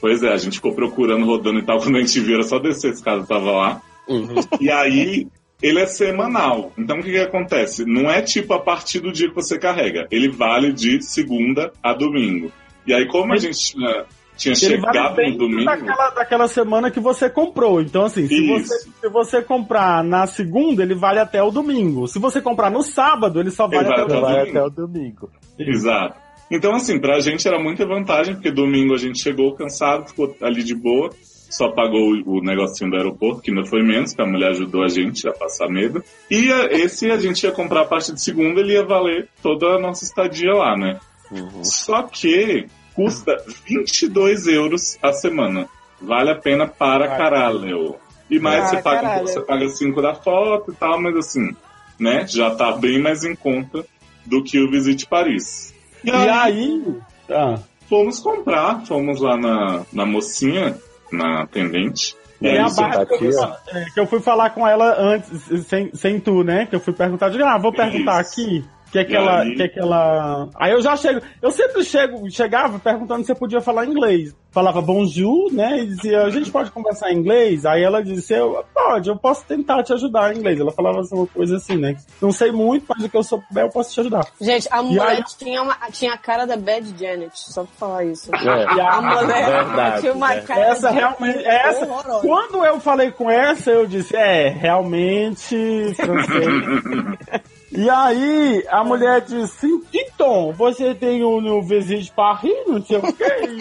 Pois é, a gente ficou procurando, rodando e tal, quando a gente viu era só descer, esse cara tava lá. Uhum. E aí, ele é semanal. Então, o que, que acontece? Não é tipo a partir do dia que você carrega. Ele vale de segunda a domingo. E aí, como Mas- a gente tinha, tinha Ele vale chegado no bem domingo... daquela, daquela semana que você comprou. Então, assim, se você, se você comprar na segunda, ele vale até o domingo. Se você comprar no sábado, ele só Ele vale vale até o domingo. até o domingo. Exato. Então, assim, pra gente era muita vantagem, porque domingo a gente chegou cansado, ficou ali de boa, só pagou o negocinho do aeroporto, que ainda foi menos, que a mulher ajudou a gente a passar medo. E a- esse a gente ia comprar a partir de segunda, ele ia valer toda a nossa estadia lá, né? Uhum. Só que custa 22 euros a semana. Vale a pena para caralho. E mais Ah, você, paga, caralho. você paga 5 da foto e tal, mas assim, né? Já tá bem mais em conta do que o Visite Paris. E, E aí, aí. Ah, fomos comprar, fomos lá na, na mocinha, na atendente. E aí, a você- barra que eu, fui, simpatia. é, que eu fui falar com ela antes, sem, sem tu, né? Que eu fui perguntar, digo, ah, vou perguntar Isso. aqui. Que é que ela, aí? que é que ela. Aí eu já chego, eu sempre chego, chegava perguntando se eu podia falar inglês. Falava bonjour, né? E dizia, a gente pode conversar em inglês? Aí ela disse, eu, pode, eu posso tentar te ajudar em inglês. Ela falava assim, uma coisa assim, né? Não sei muito, mas o que eu souber eu posso te ajudar. Gente, a mulher aí- tinha, uma, tinha a cara da Bad Janet, só pra falar isso. É, A mulher [LAUGHS] verdade, tinha uma verdade. cara Essa de- realmente, essa, horrorosa. quando eu falei com essa, eu disse, é, realmente francês. [LAUGHS] e aí, a mulher disse, então, você tem um no Visite Paris, não sei o quê.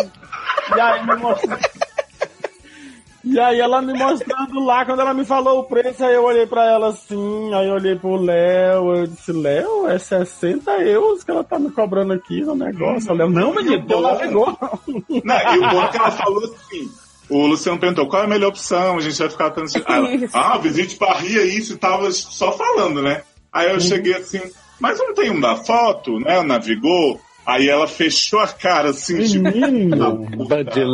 E aí me mostrou. E aí ela me mostrando lá, quando ela me falou o preço, aí eu olhei pra ela assim, aí eu olhei pro Léo, eu disse, Léo, é 60 euros que ela tá me cobrando aqui no negócio. O Léo, não, menino, deu lá, pegou. Não, e o bom é que ela falou assim. O Luciano perguntou qual é a melhor opção, a gente vai ficar tanto. Ah, ela, Isso. [LAUGHS] ah, visite Paris é isso e tava só falando, né? Aí eu cheguei assim, mas não tem um da foto, né? Navigou. Aí ela fechou a cara assim, tipo, Menino.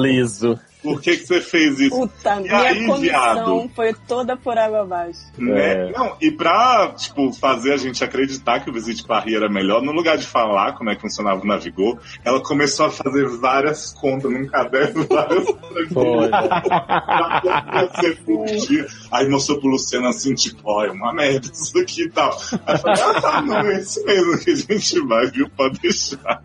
Liso. Por que, que você fez isso? Puta, E minha aí, comissão viado? foi toda por água abaixo. Né? É. Não, e pra, tipo, fazer a gente acreditar que o Visite Paris era melhor, no lugar de falar como é que funcionava o Navigou, ela começou a fazer várias contas num caderno, [LAUGHS] várias fugir. Aí mostrou pro Luciano assim, tipo, ó, é uma merda isso aqui e tal. Aí eu falei, ah, tá, não, é isso mesmo que a gente vai, viu? Pode deixar.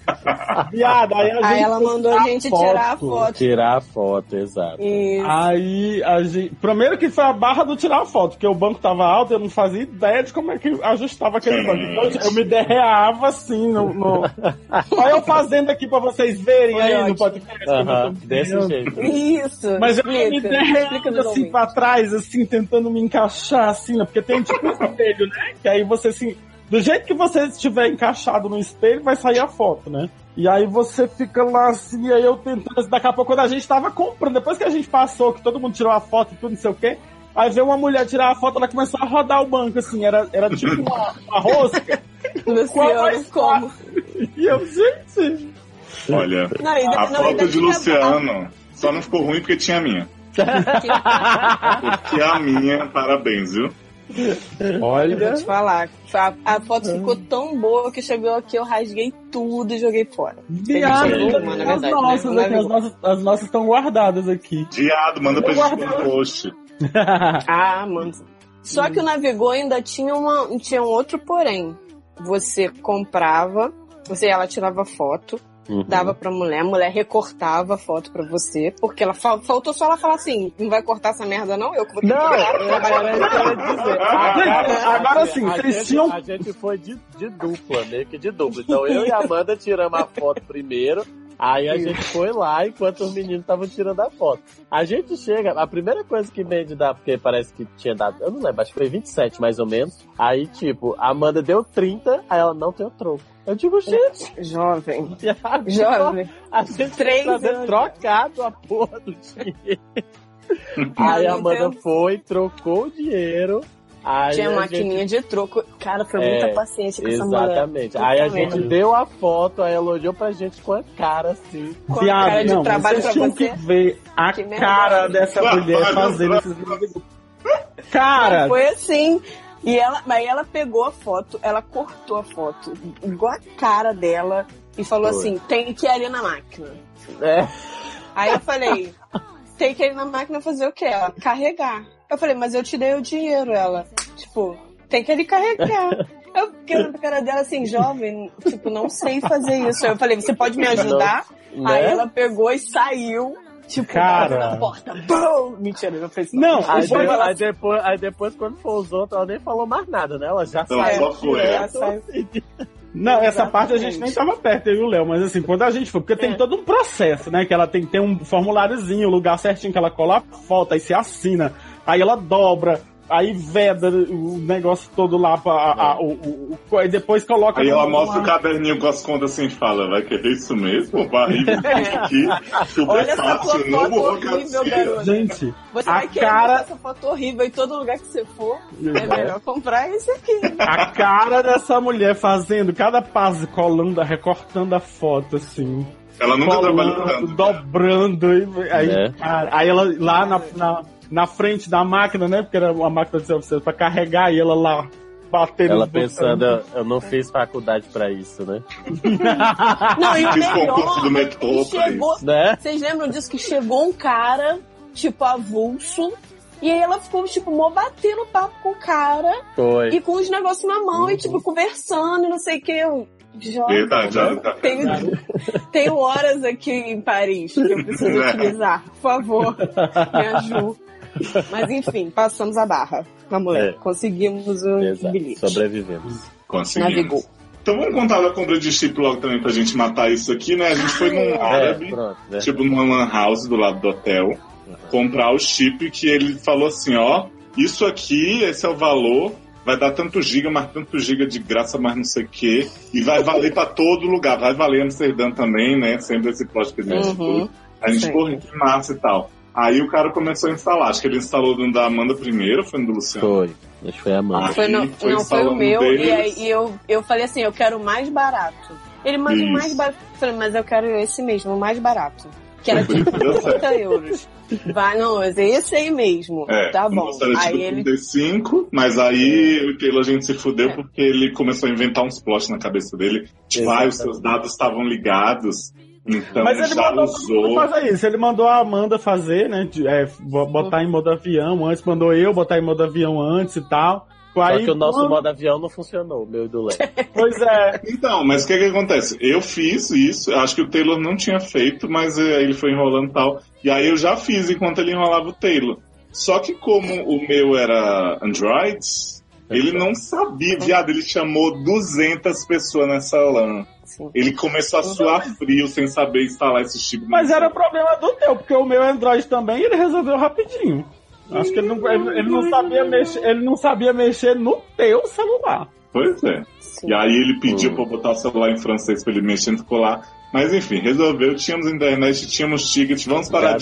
Viado, aí a gente Aí ela mandou a gente tirar a foto. Tirar a foto, exato. Isso. Aí a gente. Primeiro que foi a barra do tirar a foto, porque o banco tava alto, eu não fazia ideia de como é que ajustava aquele banco. Então eu me derreava assim no. no... [LAUGHS] Olha eu fazendo aqui pra vocês verem Foi aí no ótimo. podcast. eu tô Aham, me desse jeito. Isso. Mas eu me explica, derreando nos assim pra trás, assim, tentando me encaixar assim, né? Porque tem tipo um espelho, né? Que aí você assim. Do jeito que você estiver encaixado no espelho, vai sair a foto, né? E aí você fica lá assim, aí eu tentando. Daqui a pouco, quando a gente tava comprando, depois que a gente passou, que todo mundo tirou a foto e tudo, não sei o quê. Aí veio uma mulher tirar a foto, ela começou a rodar o banco, assim, era, era tipo uma, uma rosca. [LAUGHS] Luciano, como? E eu, gente. Olha, Não, ainda- a não, foto de Luciano só não ficou ruim porque tinha a minha. Porque a minha, parabéns, viu? Olha. Vou te falar. A, a foto ficou tão boa que chegou aqui, eu rasguei tudo e joguei fora. Viado, Teve as verdade, nossas né? aqui, as nossas, as nossas estão guardadas aqui. Viado, manda pra gente no post. [LAUGHS] Ah, mano. Só que o Navegou ainda tinha, uma, tinha um outro porém. Você comprava, você ela tirava foto, Uhum. dava pra mulher, a mulher recortava a foto pra você, porque ela fal- faltou só ela falar assim, não vai cortar essa merda não? Eu que vou ter que Não, trabalhar que ia dizer. Agora, Agora sim, a vocês gente, tinham- A gente foi de, de dupla, meio que de dupla. Então eu e a Amanda tiramos a foto primeiro. Aí a gente foi lá enquanto os meninos estavam tirando a foto. A gente chega, a primeira coisa que vem de dar, porque parece que tinha dado, eu não lembro, acho que foi 27 mais ou menos. Aí, tipo, a Amanda deu 30, aí ela não tem o troco. Eu digo, gente, Jovem. [LAUGHS] viado, Jovem. a gente Três tem que fazer anos. trocado a porra do dinheiro. aí a Amanda foi, trocou o dinheiro. Aí Tinha a maquininha de troco. Cara, foi É, muita paciência com essa mulher. Exatamente. Aí a gente deu a foto, aí ela olhou pra gente com a cara assim. Com a cara de não, trabalho vocês pra tinham você. que ver a Que cara dessa mulher fazendo esses. Cara, Foi assim. E ela, mas ela pegou a foto, ela cortou a foto, igual a cara dela, e falou Foi. assim: tem que ir ali na máquina. É. Aí eu falei: tem que ir na máquina fazer o quê? Ela, carregar. Eu falei: mas eu te dei o dinheiro. Ela, tipo, tem que ir carregar. Eu fiquei olhando cara dela assim, jovem, tipo, não sei fazer isso. Eu falei: você pode me ajudar? Né? Aí ela pegou e saiu. Tipo, Cara. porta. Bum! Mentira, eu falei assim. Não, Aí, o bom de- é- aí depois, aí depois, quando for os outros, ela nem falou mais nada, né? Ela já Ela saiu. só foi. É, saiu. Não, essa Exatamente. parte a gente nem tava perto, eu e o Léo, mas assim, quando a gente foi, porque tem todo um processo, né? Que ela tem que ter um formuláriozinho, o lugar certinho que ela cola a foto, aí se assina, aí ela dobra, aí veda o negócio todo lá pra. a- a- o, o- o- depois coloca. Aí ela mostra lá. o caderninho com as contas assim e fala, vai querer isso mesmo? Barriga [LAUGHS] aqui, super Olha essa tua fácil, horrível, garoto. Gente, Você a cara- essa foto horrível em todo lugar que você for. É melhor comprar esse aqui. a cara dessa mulher fazendo cada passo, colando, recortando a foto, assim. Ela nunca trabalhou tanto. dobrando. Aí, É. cara, aí ela lá na, na, na frente da máquina, né? Porque era uma máquina de self pra carregar e ela lá batendo Ela pensando, eu, eu não fiz faculdade pra isso, né? [LAUGHS] Não, e o do melhor, metrô pra chegou, Né? Vocês lembram disso que chegou um cara, tipo, avulso, e aí ela ficou, tipo, mó batendo papo com o cara Foi. e com os negócios na mão e, tipo, conversando e não sei o que. Eu, Jovem, Verdade, ela tá- tenho, [LAUGHS] tenho horas aqui em Paris que eu preciso É. utilizar. Por favor, me ajude. Mas enfim, passamos a barra. Na mulher, É. conseguimos o Exato. bilhete. Sobrevivemos. Conseguimos. Navegou. Então vamos contar da compra de chip logo também pra gente matar isso aqui, né? A gente foi num É, árabe, pronto, né? tipo numa lan house do lado do hotel, comprar o chip que ele falou assim, ó, isso aqui, esse é o valor, vai dar tanto giga, mas tanto giga de graça, mas não sei o quê, e vai valer pra todo lugar, vai valer Amsterdã também, né? Sempre esse plot que a gente Uhum. A gente, Sim. porra, que massa e tal. Aí o cara começou a instalar, acho que ele instalou no da Amanda primeiro, foi no do Luciano? Foi. Acho que foi a Amanda. Ah, Foi no- Aí foi não, foi o meu, deles. e aí e eu, eu falei assim, eu quero o mais barato. Ele, mas o mais barato. Eu falei, mas eu quero esse mesmo, o mais barato. Que era tipo Deu certo. 30 euros. Vai, não, mas é esse aí mesmo. É, tá bom. era tipo Aí ele. 35, mas aí o Taylor a gente se fudeu porque ele começou a inventar uns plots na cabeça dele. Tipo, ah, os seus dados estavam ligados, então Mas ele já mandou usou. fazer isso. Ele mandou a Amanda fazer, né? de- é, bo- botar em modo avião antes, mandou eu botar em modo avião antes e tal. Só Aí, que o nosso quando- modo avião não funcionou, o meu e do Léo. [LAUGHS] Pois é. Então, mas o que que acontece? Eu fiz isso, acho que o Taylor não tinha feito, mas eh, ele foi enrolando e tal. E aí eu já fiz enquanto ele enrolava o Taylor. Só que como o meu era Android, ele não sabia, viado, ele chamou 200 pessoas nessa LAN. Sim. Ele começou a suar frio sem saber instalar esse tipo de Mas era problema do teu, porque o meu Android também ele resolveu rapidinho. Acho que ele não, ele, ele não sabia mexer, ele não sabia mexer no teu celular. Pois é. Sim. E aí ele pediu Hum. pra eu botar o celular em francês pra ele mexer ficou lá. Mas enfim, resolveu, tínhamos internet, tínhamos ticket, vamos para a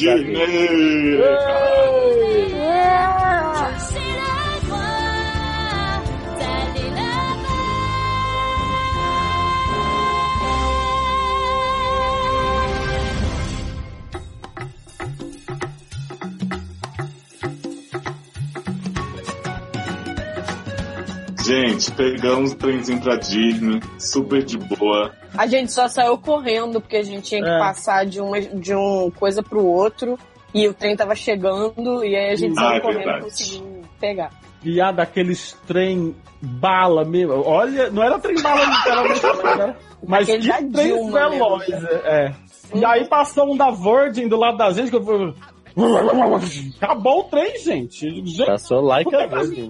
Gente, pegamos o trenzinho pra Disney, super de boa. A gente só saiu correndo porque a gente tinha que É. passar de uma de um coisa pro outro e o trem tava chegando e aí a gente Ah, saiu é correndo e conseguiu pegar. E a daqueles trem bala mesmo. Olha, não era trem bala literalmente, não, né? [LAUGHS] Mas Aquele que trem Dilma veloz, é. E aí passou um da Virgin do lado da gente que eu falei. [LAUGHS] Acabou o trem, gente. gente Passou like por que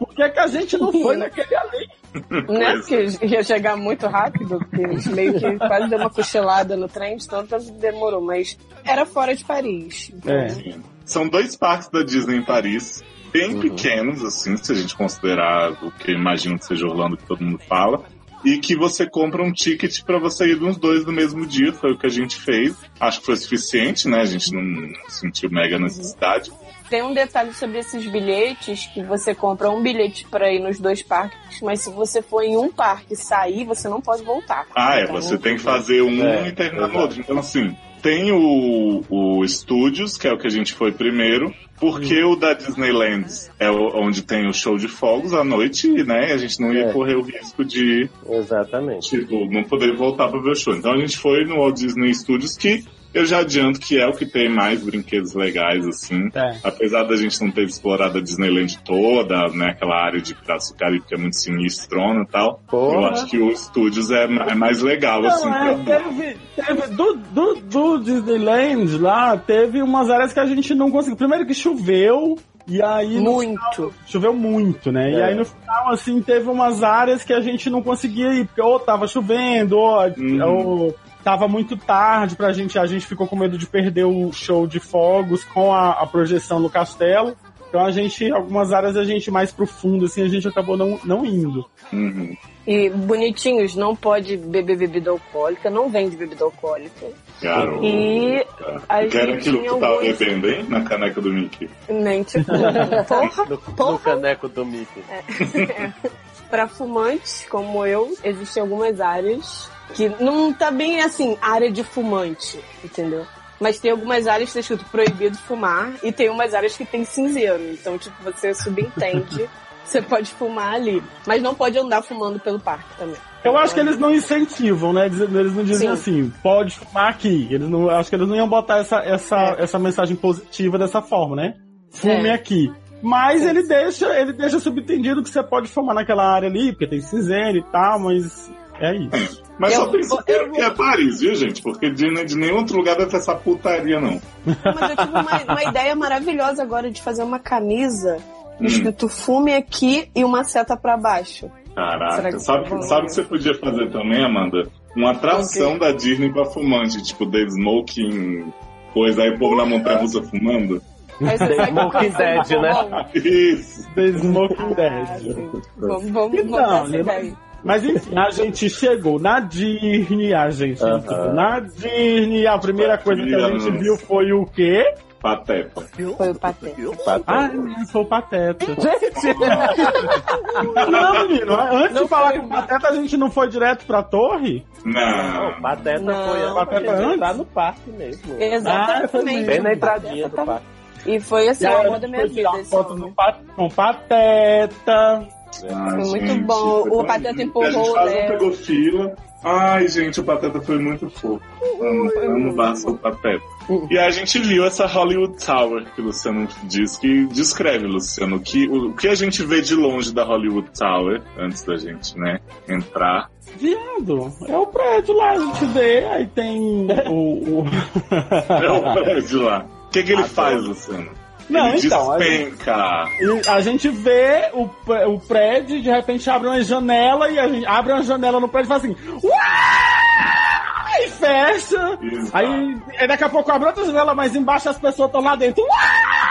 a que por que, que a gente não foi naquele ali? Né? Pois Porque ia chegar muito rápido, porque a gente meio que quase deu uma cochilada no trem, de tanto demorou, mas era fora de Paris. É. São dois parques da Disney em Paris, bem Uhum. pequenos, assim, se a gente considerar o que eu imagino que seja Orlando, que todo mundo fala. E que você compra um ticket pra você ir nos dois no mesmo dia, foi o que a gente fez. Acho que foi suficiente, né? A gente não sentiu mega necessidade. Tem um detalhe sobre esses bilhetes, que você compra um bilhete pra ir nos dois parques, mas se você for em um parque e sair, você não pode voltar. Ah, é, Então, você tem que fazer um É, e terminar no outro. Então, assim, tem o, o Studios, que é o que a gente foi primeiro, porque Hum. o da Disneyland é o- onde tem o show de fogos à noite, né? E a gente não ia É. correr o risco de, Exatamente. tipo, não poder voltar pra ver o show. Então a gente foi no Walt Disney Studios, que eu já adianto que é o que tem mais brinquedos legais, assim. É. Apesar da gente não ter explorado a Disneyland toda, né? Aquela área de Piratas do Caribe que é muito sinistrona e tal. Porra. Eu acho que o Studios é, é mais legal, assim. Não, é, pra- teve, teve do, do, do Disneyland lá, teve umas áreas que a gente não conseguiu. Primeiro que choveu, e aí no Muito. choveu muito, né? E É. aí no final, assim, teve umas áreas que a gente não conseguia ir, porque ou tava chovendo, ou, Uhum. ou tava muito tarde pra gente, a gente ficou com medo de perder o show de fogos com a, a projeção no castelo. Então a gente, algumas áreas a gente mais profundo, assim, a gente acabou não, não indo. Uhum. E bonitinhos, não pode beber bebida alcoólica, não vende bebida alcoólica. Garoto. E a Que era aquilo que tu tava alguns- bebendo, hein? Na caneca do Mickey. Nem tipo, [LAUGHS] porra, No, no caneco do Mickey. [LAUGHS] Para fumantes como eu, existem algumas áreas que não tá bem assim, área de fumante, entendeu? Mas tem algumas áreas que tá escrito proibido fumar e tem umas áreas que tem cinzeiro. Então, tipo, você subentende, [LAUGHS] você pode fumar ali. Mas não pode andar fumando pelo parque também. Eu acho que eles não incentivam, né? Eles não dizem Sim. assim, pode fumar aqui. Eles não, acho que eles não iam botar essa, essa, É. essa mensagem positiva dessa forma, né? Fume É. aqui. Mas ele deixa, ele deixa subentendido que você pode fumar naquela área ali, porque tem cinzeiro e tal, mas é isso. [LAUGHS] Mas Eu- só tem que é Paris, viu, gente? Porque de, de nenhum outro lugar deve ter essa putaria, não. Mas eu tive uma, uma ideia maravilhosa agora de fazer uma camisa Hum. escrito fume aqui e uma seta pra baixo. Caraca, que sabe, vão- sabe o que você podia fazer também, Amanda? Uma atração da Disney pra fumante, tipo The Smoking coisa, aí o povo na montanha russa fumando. Aí você Walking Dead, né? [LAUGHS] Isso. The Smoking Dead. sim. Vamos, vamos, Então, Mas enfim, a gente chegou na Disney, a gente Aham. entrou na Disney, a primeira coisa que a gente viu foi o quê? Pateta. Foi o pateta. Ah, menino, foi o Pateta. [LAUGHS] Não, menino, antes de falar com o Pateta, a gente não foi direto pra torre? Não. Não, Pateta Não. foi Pateta antes antes? no parque mesmo. Ah, foi Exatamente. mesmo. Bem na entradinha do parque. E foi assim, E o a amor gente da minha foi tirar vida. foto Pa- com Pateta. Ah, Foi muito gente, bom. foi O Pateta empurrou A gente Léo. pegou fila. Ai, gente, o Pateta foi muito fofo. Amo, amo basta o Pateta. E a gente viu essa Hollywood Tower que o Luciano diz que descreve, Luciano, que, o, o que a gente vê de longe da Hollywood Tower, antes da gente, né, entrar. Viado, é o prédio lá, a gente vê, aí tem o... o... [LAUGHS] É o prédio lá. O que, que ele faz, Luciano? Não, ele então, a- despenca. E a gente vê o, o prédio, de repente abre uma janela e a gente abre uma janela no prédio e faz assim. Uau! E fecha. Exato. Aí, aí daqui a pouco abre outra janela mais embaixo as pessoas estão lá dentro. Uau!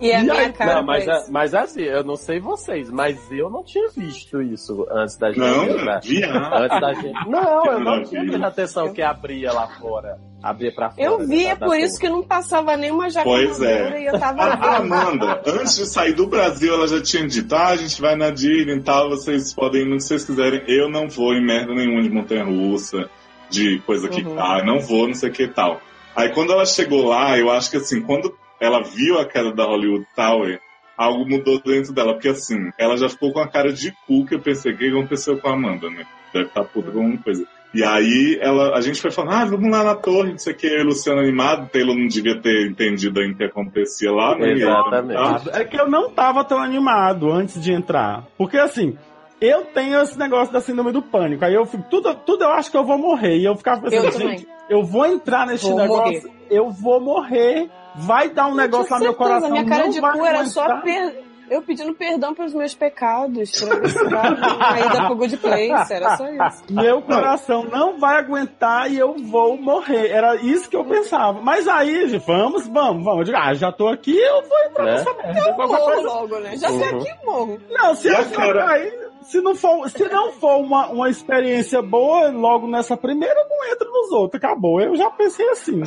E a E minha aí- cara Não, mas, a- mas assim, eu não sei vocês, mas eu não tinha visto isso antes da gente Não, entrar. viado. Antes da gente. Não, eu não Maravilha. tinha prestado atenção que abria lá fora. Abria pra fora. Eu vi, da- é por isso que não passava nenhuma jaca Pois é. e eu tava A. Amanda, antes de sair do Brasil, ela já tinha dito: ah, a gente vai na Disney e tal, vocês podem ir no que vocês quiserem. Eu não vou em merda nenhuma de montanha russa, de coisa que Uhum. ah, não vou, não sei o que e tal. Aí quando ela chegou lá, eu acho que assim, quando ela viu a queda da Hollywood Tower, algo mudou dentro dela, porque assim, ela já ficou com a cara de cu que eu pensei, o que aconteceu com a Amanda, né? Deve estar puta com alguma coisa. E aí ela, a gente foi falando, ah, vamos lá na torre, não sei o que, eu e o Luciano animado, Taylor não devia ter entendido ainda o que acontecia lá, né? Exatamente. É que eu não tava tão animado antes de entrar. Porque assim, eu tenho esse negócio da síndrome do pânico. Aí eu fico, tudo, tudo eu acho que eu vou morrer. E eu ficava pensando, Eu gente, eu vou entrar nesse Vou negócio, eu vou morrer. Vai dar um negócio Tinha lá no meu coração. Minha cara não de vai cu era só aguentar. per... eu pedindo perdão pelos meus pecados, pra ver se dava uma ida pro Good Place, era só isso. [LAUGHS] Meu coração não vai aguentar e eu vou morrer. Era isso que eu pensava. Mas aí, vamos, vamos, vamos. Eu digo, ah, já tô aqui, eu vou entrar Né? nessa merda. Qualquer Morro coisa- logo, né? Já sei Uhum. aqui, morro. Não, se eu cara? Se não for, se não for uma, uma experiência boa, logo nessa primeira, não entra nos outros. Acabou. Eu já pensei assim.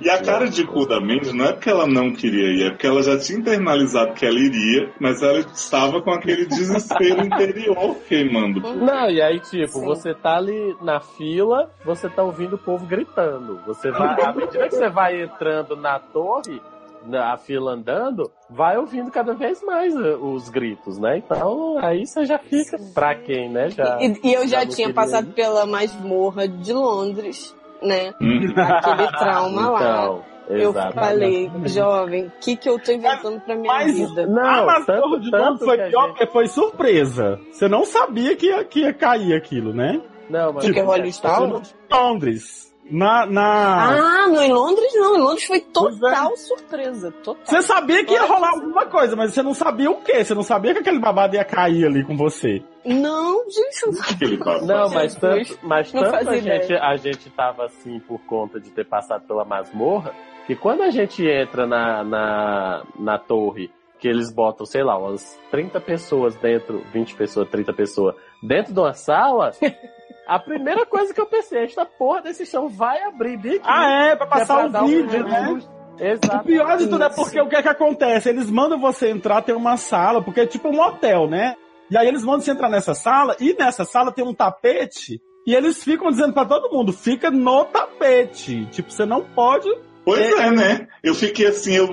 E a cara de cu da Mandy não é porque ela não queria ir, é porque ela já tinha internalizado que ela iria, mas ela estava com aquele desespero interior queimando. Não, e aí, tipo, Sim. você tá ali na fila, você tá ouvindo o povo gritando. Você vai, à medida que você vai entrando na torre, na fila andando, vai ouvindo cada vez mais eh, os gritos, né? Então, aí você já fica, pra quem, né? Já, E, e eu já, já tinha passado ir. pela masmorra de Londres, né? Aquele [LAUGHS] trauma lá. Então, Eu exatamente. falei, jovem, o que, que eu tô inventando pra minha Mas- vida? a Não, Masmorra tanto, de tanto foi que a pior gente- porque foi surpresa. Você não sabia que ia, que ia cair aquilo, né? Não, mas Porque é, Hollywood Tower? Londres. Na, na... Ah, no, em Londres não. Em Londres foi é. total surpresa. Total. Você sabia que ia rolar alguma coisa, mas você não sabia o quê? Você não sabia que aquele babado ia cair ali com você. Não, gente, não. Não, mas tanto, mas Não tanto a gente, a gente tava assim por conta de ter passado pela masmorra, que quando a gente entra na, na, na torre, que eles botam, sei lá, umas 30 pessoas dentro, 20 pessoas, 30 pessoas, dentro de uma sala, [LAUGHS] a primeira coisa que eu pensei, esta porra desse chão vai abrir bem aqui. Ah, é, pra que é passar pra um vídeo, né? Jesus. Exato. O pior de tudo é porque o que é que acontece? Eles mandam você entrar, tem uma sala, porque é tipo um hotel, né? E aí eles mandam você entrar nessa sala, e nessa sala tem um tapete, e eles ficam dizendo pra todo mundo, fica no tapete. Tipo, você não pode. Pois é, né? Eu fiquei assim, eu.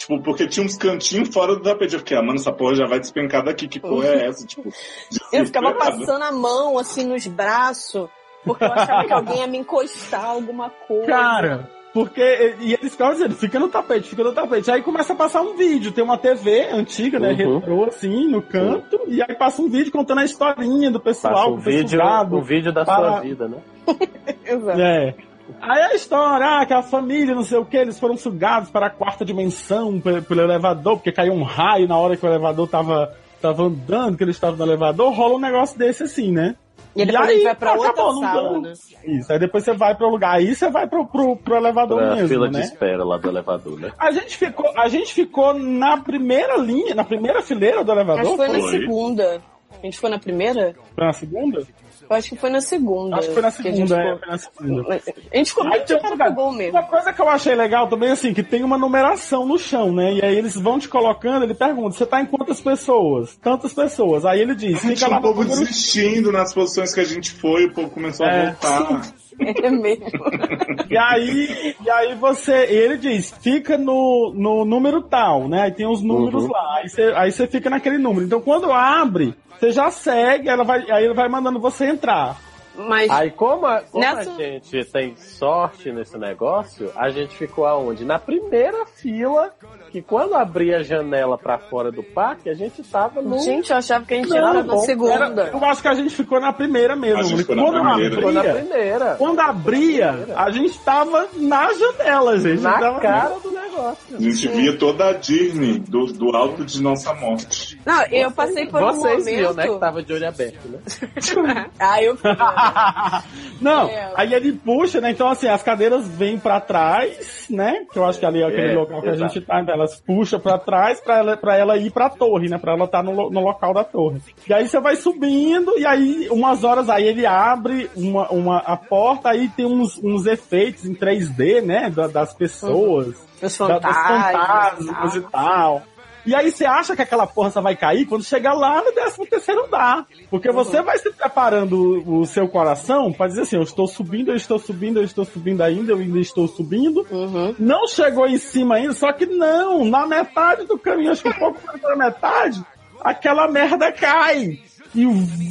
Tipo, porque tinha uns cantinhos fora do tapete. Eu fiquei, ah, mano, essa porra já vai despencar daqui. Que porra é essa? Tipo, [LAUGHS] Eu ficava passando a mão assim nos braços, porque eu achava que alguém ia me encostar alguma coisa. Cara, porque. E eles ficavam dizendo, fica no tapete, fica no tapete. Aí começa a passar um vídeo, tem uma TV antiga, né? Uhum. Retrô, assim, no canto, e aí passa um vídeo contando a historinha do Passa pessoal um que foi vídeo, um vídeo da para- sua vida, né? [LAUGHS] Exato. É. Aí a história, ah, que a família, não sei o que, eles foram sugados para a quarta dimensão pe- pelo elevador, porque caiu um raio na hora que o elevador tava, tava andando, que eles estavam no elevador, rola um negócio desse assim, né? E depois a gente vai pra outra acabou, não sala, deu. né? Isso, aí depois você vai pro lugar, aí você vai pro, pro, pro elevador Pra mesmo, fila né? de espera lá do elevador, né? A gente, ficou, a gente ficou na primeira linha, na primeira fileira do Acho elevador? que foi na Foi. segunda. A gente foi na primeira? Foi na segunda? Eu acho que foi na segunda. Acho que foi na que a gente segunda, é, foi na segunda. A gente ficou um cara gol mesmo. Uma coisa que eu achei legal também, assim, que tem uma numeração no chão, né? E aí eles vão te colocando, ele pergunta, você tá em quantas pessoas? Tantas pessoas. Aí ele diz, fica Tinha lá um povo número... desistindo nas posições que a gente foi, o povo começou É. a voltar. É mesmo. E aí, e aí você, e ele diz, fica no, no número tal, né? Aí tem os números Uhum. lá. Aí você, aí você fica naquele número. Então quando abre, você já segue, ela vai, aí ele vai mandando você entrar. Mas Aí, como, a, como Nessa- a gente tem sorte nesse negócio, a gente ficou aonde? Na primeira fila, que quando abria a janela pra fora do parque, a gente tava no. Gente, eu achava que a gente Não, era na segunda. era- eu acho que a gente ficou na primeira mesmo. A gente ficou na quando primeira. ficou na abria, primeira. quando abria, a gente tava na janela, gente. Na Tava- cara do negócio. A gente via toda a Disney do, do alto de nossa morte. Não, eu passei por um Vocês momento. viram, né? Que tava de olho aberto, né? [LAUGHS] Ah, eu [LAUGHS] Não, É. aí ele puxa, né? Então, assim, as cadeiras vêm pra trás, né? Que eu acho que ali é aquele É, local que a gente tá, então elas puxam pra trás pra ela, pra ela ir pra torre, né? Pra ela estar no, lo- no local da torre. E aí você vai subindo, e aí, umas horas aí ele abre uma, uma, a porta, aí tem uns, uns efeitos em 3D, né? da- das pessoas. Os da- dos fantasmas. fantasmas e tal. E aí você acha que aquela porra só vai cair quando chegar lá no 13 terceiro andar. Porque você vai se preparando o, seu coração pra dizer assim, eu estou subindo, eu estou subindo, eu estou subindo ainda, eu ainda estou subindo. Uhum. Não chegou em cima ainda, só que não, na metade do caminho, acho que um pouco mais da metade, aquela merda cai. E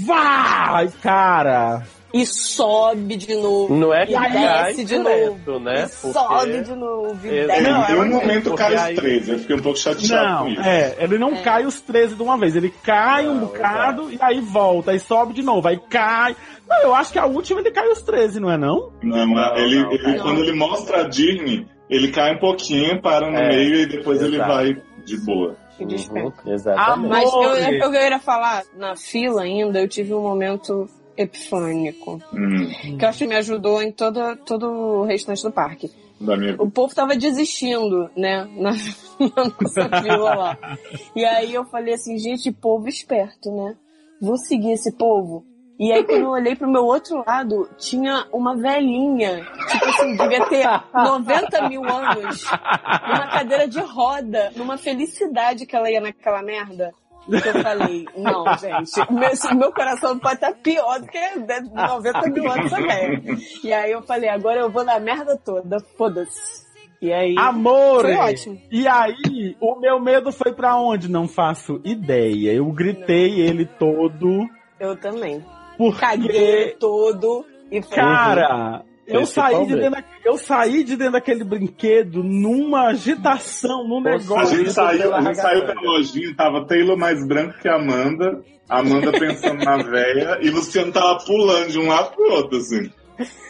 vai, cara. E sobe de novo. Não é e que cai desce de direto, novo. né? E Porque- sobe de novo. E. Ele Não, em é um momento cai os aí- 13. Eu fiquei um pouco chateado Não, com isso. é, ele não cai os 13 de uma vez, ele cai um Não, bocado e aí volta, aí sobe de novo, aí cai. Não, eu acho que a última ele cai os 13, não é não? Não, Não, ele, não, ele- não. quando ele mostra a Disney, ele cai um pouquinho, para no É, meio e depois ele vai de boa. E. Uhum, exatamente. Amor. Mas eu, Amore. eu, eu ia falar, na fila ainda, eu tive um momento epifânico. Hum, Que eu acho que me ajudou em toda, todo o restante do parque. minha O povo tava desistindo, né? Na, [LAUGHS] na nossa fila lá. E aí eu falei assim, gente, povo esperto, né? Vou seguir esse povo. E aí quando eu olhei pro meu outro lado, tinha uma velhinha, tipo assim, devia ter 90 mil anos, numa cadeira de roda, numa felicidade que ela ia naquela merda. Que eu falei, não, gente, meu, se- meu coração pode estar pior do que 90 mil anos [LAUGHS] também. E aí eu falei, agora eu vou na merda toda, foda-se. E aí. Amor! Foi ótimo. E aí, o meu medo foi pra onde? Não faço ideia. Eu gritei ele todo, Eu também. porque, Caguei todo e foi. cara, eu saí, de dentro, da- eu saí de dentro daquele brinquedo numa agitação, num Você- A negócio. gente saiu, a gente saiu pela lojinha, tava Taylor mais branco que a Amanda, Amanda pensando na véia, e Luciano tava pulando de um lado pro outro, assim.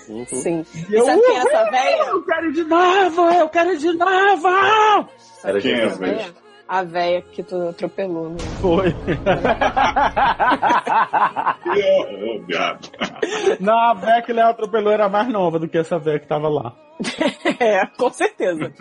Uhum. Sim. E eu, sabe quem é essa "Uhul, véia? Eu quero ir de novo, eu quero de novo! Era Quem é Jesus essa véia? A véia que tu atropelou, né? Foi. [LAUGHS] Não, a véia que ele atropelou era mais nova do que essa véia que tava lá. [LAUGHS] É, com certeza.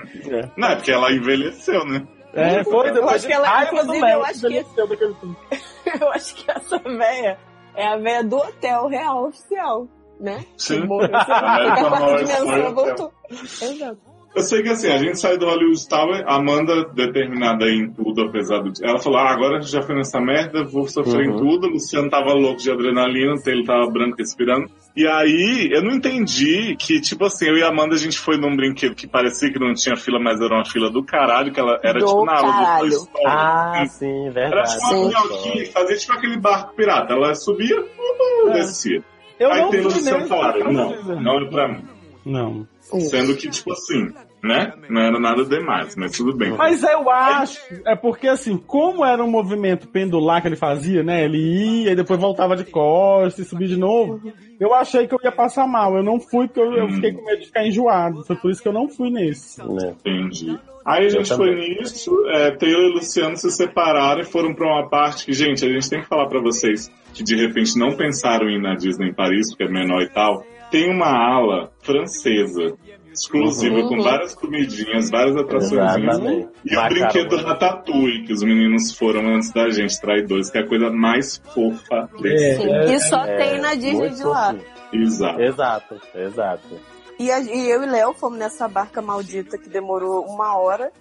Não, é porque ela envelheceu, né? É, foi depois acho que ela- inclusive, Léo, eu acho que- envelheceu daquele tempo. [LAUGHS] Eu acho que essa véia é a véia do hotel real oficial, né? Sim. Que morreu, quarta Horror dimensão, voltou. Exato. Eu sei que assim, a gente sai do Hollywood Tower, a Amanda, determinada em tudo, apesar do. Ela falou: ah, agora a gente já foi nessa merda, vou sofrer em Uhum. tudo. O Luciano tava louco de adrenalina, o Taylor tava branco respirando. E aí, eu não entendi que, tipo assim, eu e a Amanda, a gente foi num brinquedo que parecia que não tinha fila, mas era uma fila do caralho, que ela era Do tipo na aula do caralho. Toy Story. Ah, sim, Era verdade. tipo uma Sim. minhoquinha, fazia tipo aquele barco pirata. Ela subia, uh, É. descia. Eu aí não fui Luciano não, não é pra mim. Não. Sendo que, tipo assim, né? Não era nada demais, mas tudo bem. Mas eu acho, é porque assim, como era um movimento pendular que ele fazia, né? Ele ia e depois voltava de costas e subia de novo. Eu achei que eu ia passar mal. Eu não fui porque eu, eu fiquei com medo de ficar enjoado. Foi por isso que eu não fui nesse. Né? Entendi. Aí a gente foi nisso, é, Taylor e Luciano se separaram e foram pra uma parte que, gente, a gente tem que falar pra vocês que de repente não pensaram em ir na Disney em Paris, porque é menor e tal. Tem uma ala francesa, exclusiva, Uhum. com várias comidinhas, várias atrações. E o brinquedo Ratatouille, que os meninos foram antes da gente, traidores, que é a coisa mais fofa desse. É, e só É, tem na Disney de lá. Exato. Exato, exato. E, a- e eu e Léo fomos nessa barca maldita que demorou uma hora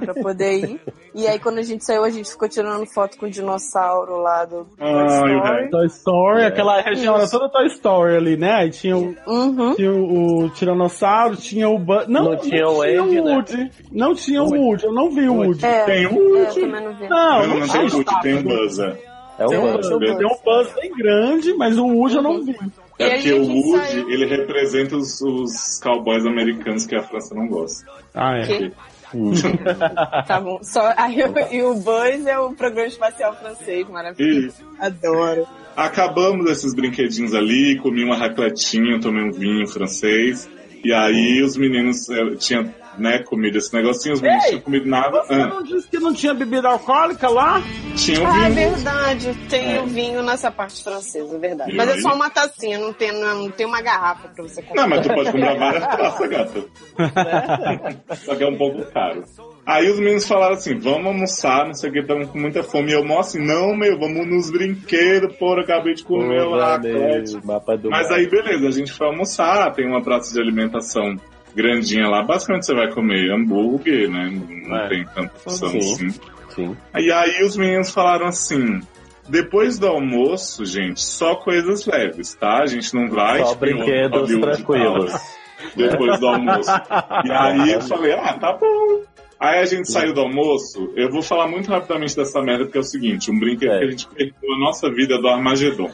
pra poder ir. E aí quando a gente saiu, a gente ficou tirando foto com o dinossauro lá do Toy Story. Toy Story, É. aquela região era toda Toy Story ali, né? Aí tinha o, Uhum. tinha o, o Tiranossauro, tinha o Buzz. Não, Não tinha o tinha Andy, né? Woody. Não tinha o Woody, eu não vi o Woody. É, Tem um é, eu Woody. também não vi. Não, Não, não tem tinha Woody, tem estátua. Buzz, é. É Tem um Buzz. tem um Buzz bem grande, mas o Woody eu não vi. E É porque o Woody, saiu- ele representa os, os cowboys americanos que a França não gosta. Ah, é. Que-. [LAUGHS] Tá bom. Só, aí, e o Buzz é o programa espacial francês, maravilhoso. E Adoro. acabamos esses brinquedinhos ali, comi uma racletinha, tomei um vinho francês. E aí os meninos eh, tinham, né, comido esse negocinho, os meninos tinham comido nada. Você Ah, não disse que não tinha bebida alcoólica lá? tinha um Ah, é vinho. verdade. Tem É. o vinho nessa parte francesa, é verdade. E Mas é aí? só uma tacinha, não tem, não tem uma garrafa pra você comprar. Não, mas tu pode comprar várias taças, gata. [LAUGHS] Só que é um pouco caro. Aí os meninos falaram assim, vamos almoçar, não sei o que, estamos com muita fome. E eu, assim, não, meu, vamos nos brinquedos, porra, acabei de comer lá, raclete. Meu, mapa do Mas mar. aí, beleza, a gente foi almoçar, tem uma praça de alimentação grandinha lá. Basicamente você vai comer hambúrguer, né? Não É. tem tanta opção Sim. assim. Sim. E aí os meninos falaram assim: depois do almoço, gente, só coisas leves, tá? A gente não vai. Só tipo, brinquedos e tranquilos. tal, depois do almoço. E aí eu falei: ah, tá bom. Aí a gente saiu do almoço. Eu vou falar muito rapidamente dessa merda, porque é o seguinte: um brinquedo É. que a gente perdeu a nossa vida do Armagedon.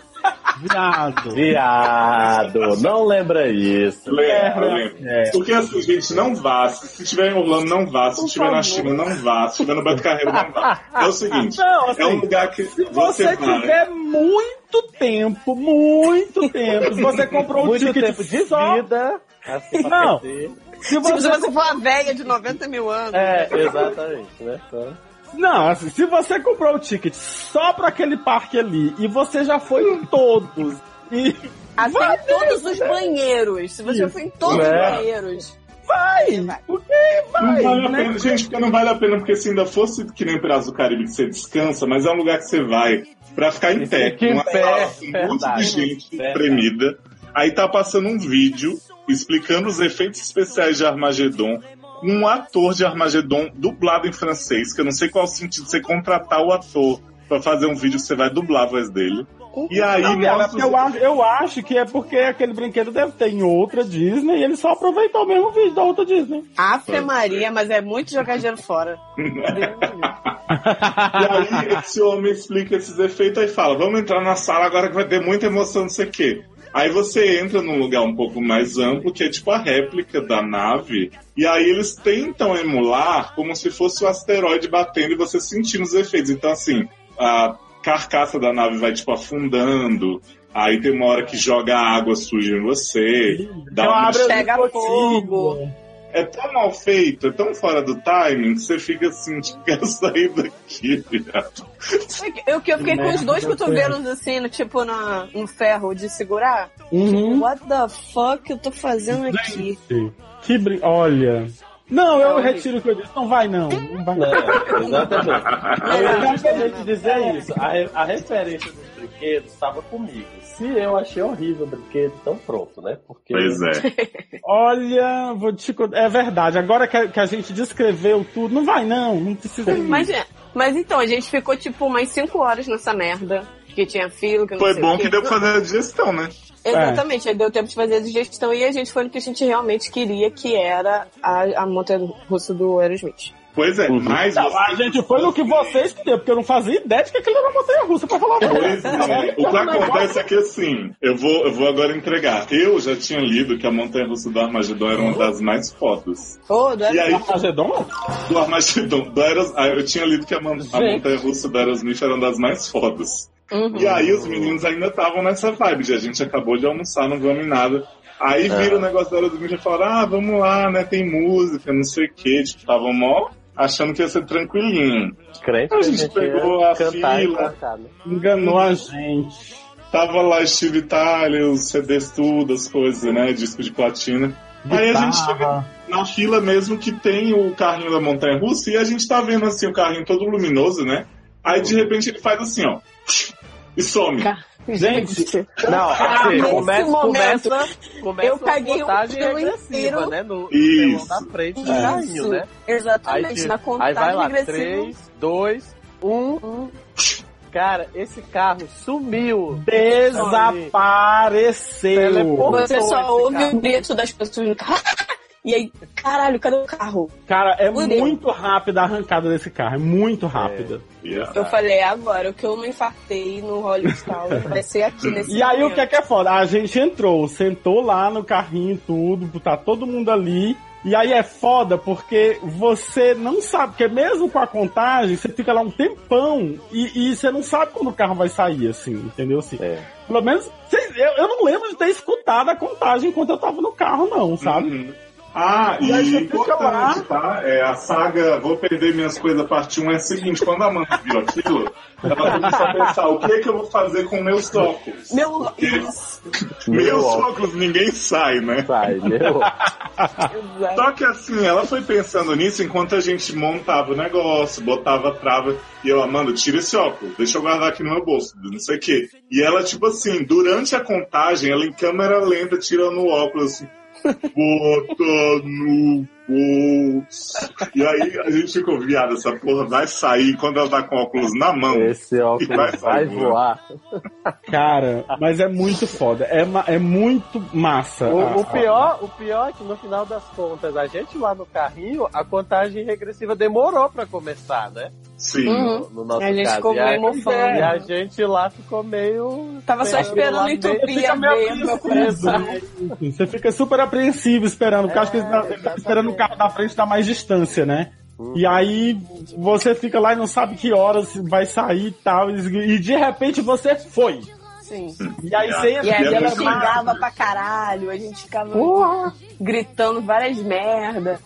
Viado. Viado, não lembra isso. Lembra, lembra. É. Porque assim, gente, não vá. Se estiver em Orlando, não vá. Se estiver na. China, não vá. Se estiver no Beto Carreiro, não vá. É o seguinte: Não, assim, é um lugar que Se você você vai. tiver muito tempo, muito tempo, se você comprou um Muito ticket tempo de só... vida. Assim, Não. Se Se você... você for a velha de 90 mil anos. É, exatamente, né? Só- Não, assim, se você comprou o ticket só pra aquele parque ali e você já foi em todos e Assim, Vai em todos os banheiros. Se você Isso. for em todos É. os banheiros. vai, porque Não vai, vale a né? pena, gente, porque não vale a pena, porque se ainda fosse que nem Piratas do Caribe que você descansa, mas é um lugar que você vai pra ficar em E pé, fica em numa pé, sala com um monte de gente Verdade. tremida. Aí tá passando um vídeo explicando os efeitos especiais de Armagedon um ator de Armagedon dublado em francês, que eu não sei qual o sentido de você contratar o ator pra fazer um vídeo que você vai dublar a voz dele. E aí, Não, cara, mostra os- eu, acho, eu acho que é porque aquele brinquedo deve ter em outra Disney e ele só aproveitou o mesmo vídeo da outra Disney. Afe Maria, mas é muito jogar dinheiro fora. [LAUGHS] E aí esse homem explica esses efeitos e fala, vamos entrar na sala agora que vai ter muita emoção, não sei o quê. Aí você entra num lugar um pouco mais amplo, que é tipo a réplica da nave, e aí eles tentam emular como se fosse o asteroide batendo e você sentindo os efeitos. Então, assim, a carcaça da nave vai, tipo, afundando. Aí tem uma hora que joga água suja em você. Dá Então uma... Pega escotilhas. fogo. É tão mal feito, é tão fora do timing, que você fica assim, [LAUGHS] tipo, quero sair daqui, viado. Eu que eu fiquei com os dois cotovelos assim, no, tipo na, no ferro de segurar. Uhum. What the fuck eu tô fazendo aqui? Que brin... Olha. Não, eu retiro o que eu disse. Não vai, não. Não vai, não. Não, exatamente. Eu Não, queria te dizer isso. A, a referência dos brinquedos estava comigo. Se eu achei horrível o brinquedo, então pronto, né? Porque Pois é. [LAUGHS] Olha, vou te contar. É verdade. Agora que a, que a gente descreveu tudo, não vai, não. Não precisa. ir. Mas, é, mas então, a gente ficou tipo umas 5 horas nessa merda. Que tinha filo, que eu não Foi sei bom que deu pra fazer a digestão, né? Exatamente, aí deu tempo de fazer a digestão e a gente foi no que a gente realmente queria, que era a, a montanha russa do Aerosmith. Pois é, Uhum. mas Não, você a gente foi no que vocês queriam, porque eu não fazia ideia de que aquilo era uma montanha russa, pra falar a verdade. é. O que acontece é que assim, eu vou, eu vou agora entregar. Eu já tinha lido que a Montanha Russa do Armagedon era uma das mais fodas. Ô, do E aí, Armagedon? do Armagedon, do Aeros, ah, eu tinha lido que a, a. Montanha Russa do Aerosmith era uma das mais fodas. Uhum. E aí os meninos ainda estavam nessa vibe de a gente acabou de almoçar, não vamos em nada. Aí viram o negócio da Aerosmith e falaram, ah, vamos lá, né, tem música, não sei o que. Tipo, estavam mó achando que ia ser tranquilinho. crente A gente pegou a fila. né? Enganou a gente. Tava lá estilo Itália, os CDs tudo, as coisas, né? Disco de platina. Aí a gente chega na fila mesmo que tem o carrinho da montanha russa e a gente tá vendo assim o carrinho todo luminoso, né? Aí de repente ele faz assim, ó. E some. Gente, Não, [LAUGHS] assim, Nesse começa, momento, começa, começa eu caguei uma contagem o pelo regressiva, né? No, Isso. telão da frente do carrinho, né? Aí, Exatamente, tipo, na aí contagem vai lá, regressiva. 3, 2, 1. Cara, esse carro sumiu. desapareceu. Você só ouve o grito das pessoas no carro. [LAUGHS] E aí, caralho, cadê o carro? Cara, é Fudeu. muito rápida a arrancada desse carro. É muito rápida. Yeah. Eu falei, agora, o que eu não infartei no Hollywood Tower [LAUGHS] vai ser aqui nesse E aí o que é que é foda? A gente entrou, sentou lá no carrinho tudo, tá todo mundo ali. E aí é foda porque você não sabe, porque mesmo com a contagem, você fica lá um tempão e, e você não sabe quando o carro vai sair, assim, entendeu? Assim, É. Pelo menos, eu, eu não lembro de ter escutado a contagem enquanto eu tava no carro, não, sabe? Uhum. Ah, E e importante, lá. tá? É, a saga Vou Perder Minhas Coisas parte 1 é a seguinte, quando a Amanda viu aquilo, ela começou a pensar, o que é que eu vou fazer com meus óculos? Meu Deus. Meus óculos. óculos ninguém sai, né? Sai, meu. Exato. Só que assim, ela foi pensando nisso enquanto a gente montava o negócio, botava a trava, e eu, Amanda, tira esse óculos, deixa eu guardar aqui no meu bolso, não sei o quê. E ela, tipo assim, durante a contagem, ela em câmera lenta tirando o óculos assim, bota no bolso. E aí a gente ficou, viado, essa porra vai sair quando ela tá com o óculos na mão. Esse óculos Vai vai, voar. Cara, mas é muito foda. É, é muito massa. O, a- o pior, o pior é que no final das contas, a gente lá no carrinho, a contagem regressiva demorou pra começar, né? Sim. Uhum. No, no nosso A gente caso. ficou e, a, meio mofando. e a gente lá ficou meio. Tava só esperando lá a meio- entupir a do meu coração. Você fica super apreensivo esperando, porque acho que ele tá, ele tá exatamente. esperando carro da frente dar mais distância, né? E aí você fica lá e não sabe que horas vai sair e tal, e de repente você foi. Sim. E aí você E aí a E gente ela- xingava pra caralho, a gente ficava gritando várias merda.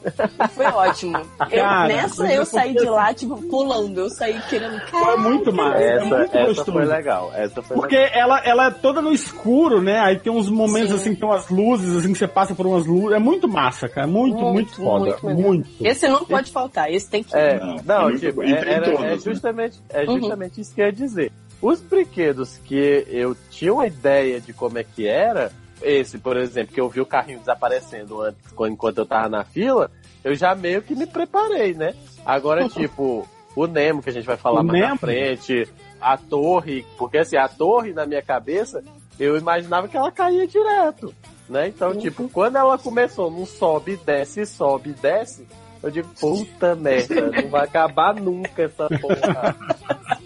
Foi ótimo. Eu- Cara, nessa mas é eu saí porque- de lá, tipo, pulando. Eu saí querendo. Foi Caralho, muito massa. é Essa, muito essa gostoso. foi legal. Essa foi Porque ela, ela é toda no escuro, né? Aí tem uns momentos Sim. assim, que tem umas luzes, assim, que você passa por umas luzes. É muito massa, cara. Muito, muito, Muito, foda. muito Muito. legal. Esse não pode faltar, esse tem que É, Não, não, é muito tipo, bom. E é, era- todos, é né? justamente, é Uhum. justamente isso que eu ia dizer. Os brinquedos que eu tinha uma ideia de como é que era, esse, por exemplo, que eu vi o carrinho desaparecendo antes, enquanto eu tava na fila, eu já meio que me preparei, né? Agora, [LAUGHS] tipo, o Nemo, que a gente vai falar O mais na Nemo? frente, a torre, porque assim, a torre na minha cabeça, eu imaginava que ela caía direto, né? Então, tipo, quando ela começou num sobe, desce, sobe, desce, eu digo, puta merda, não vai acabar nunca essa porra. [LAUGHS]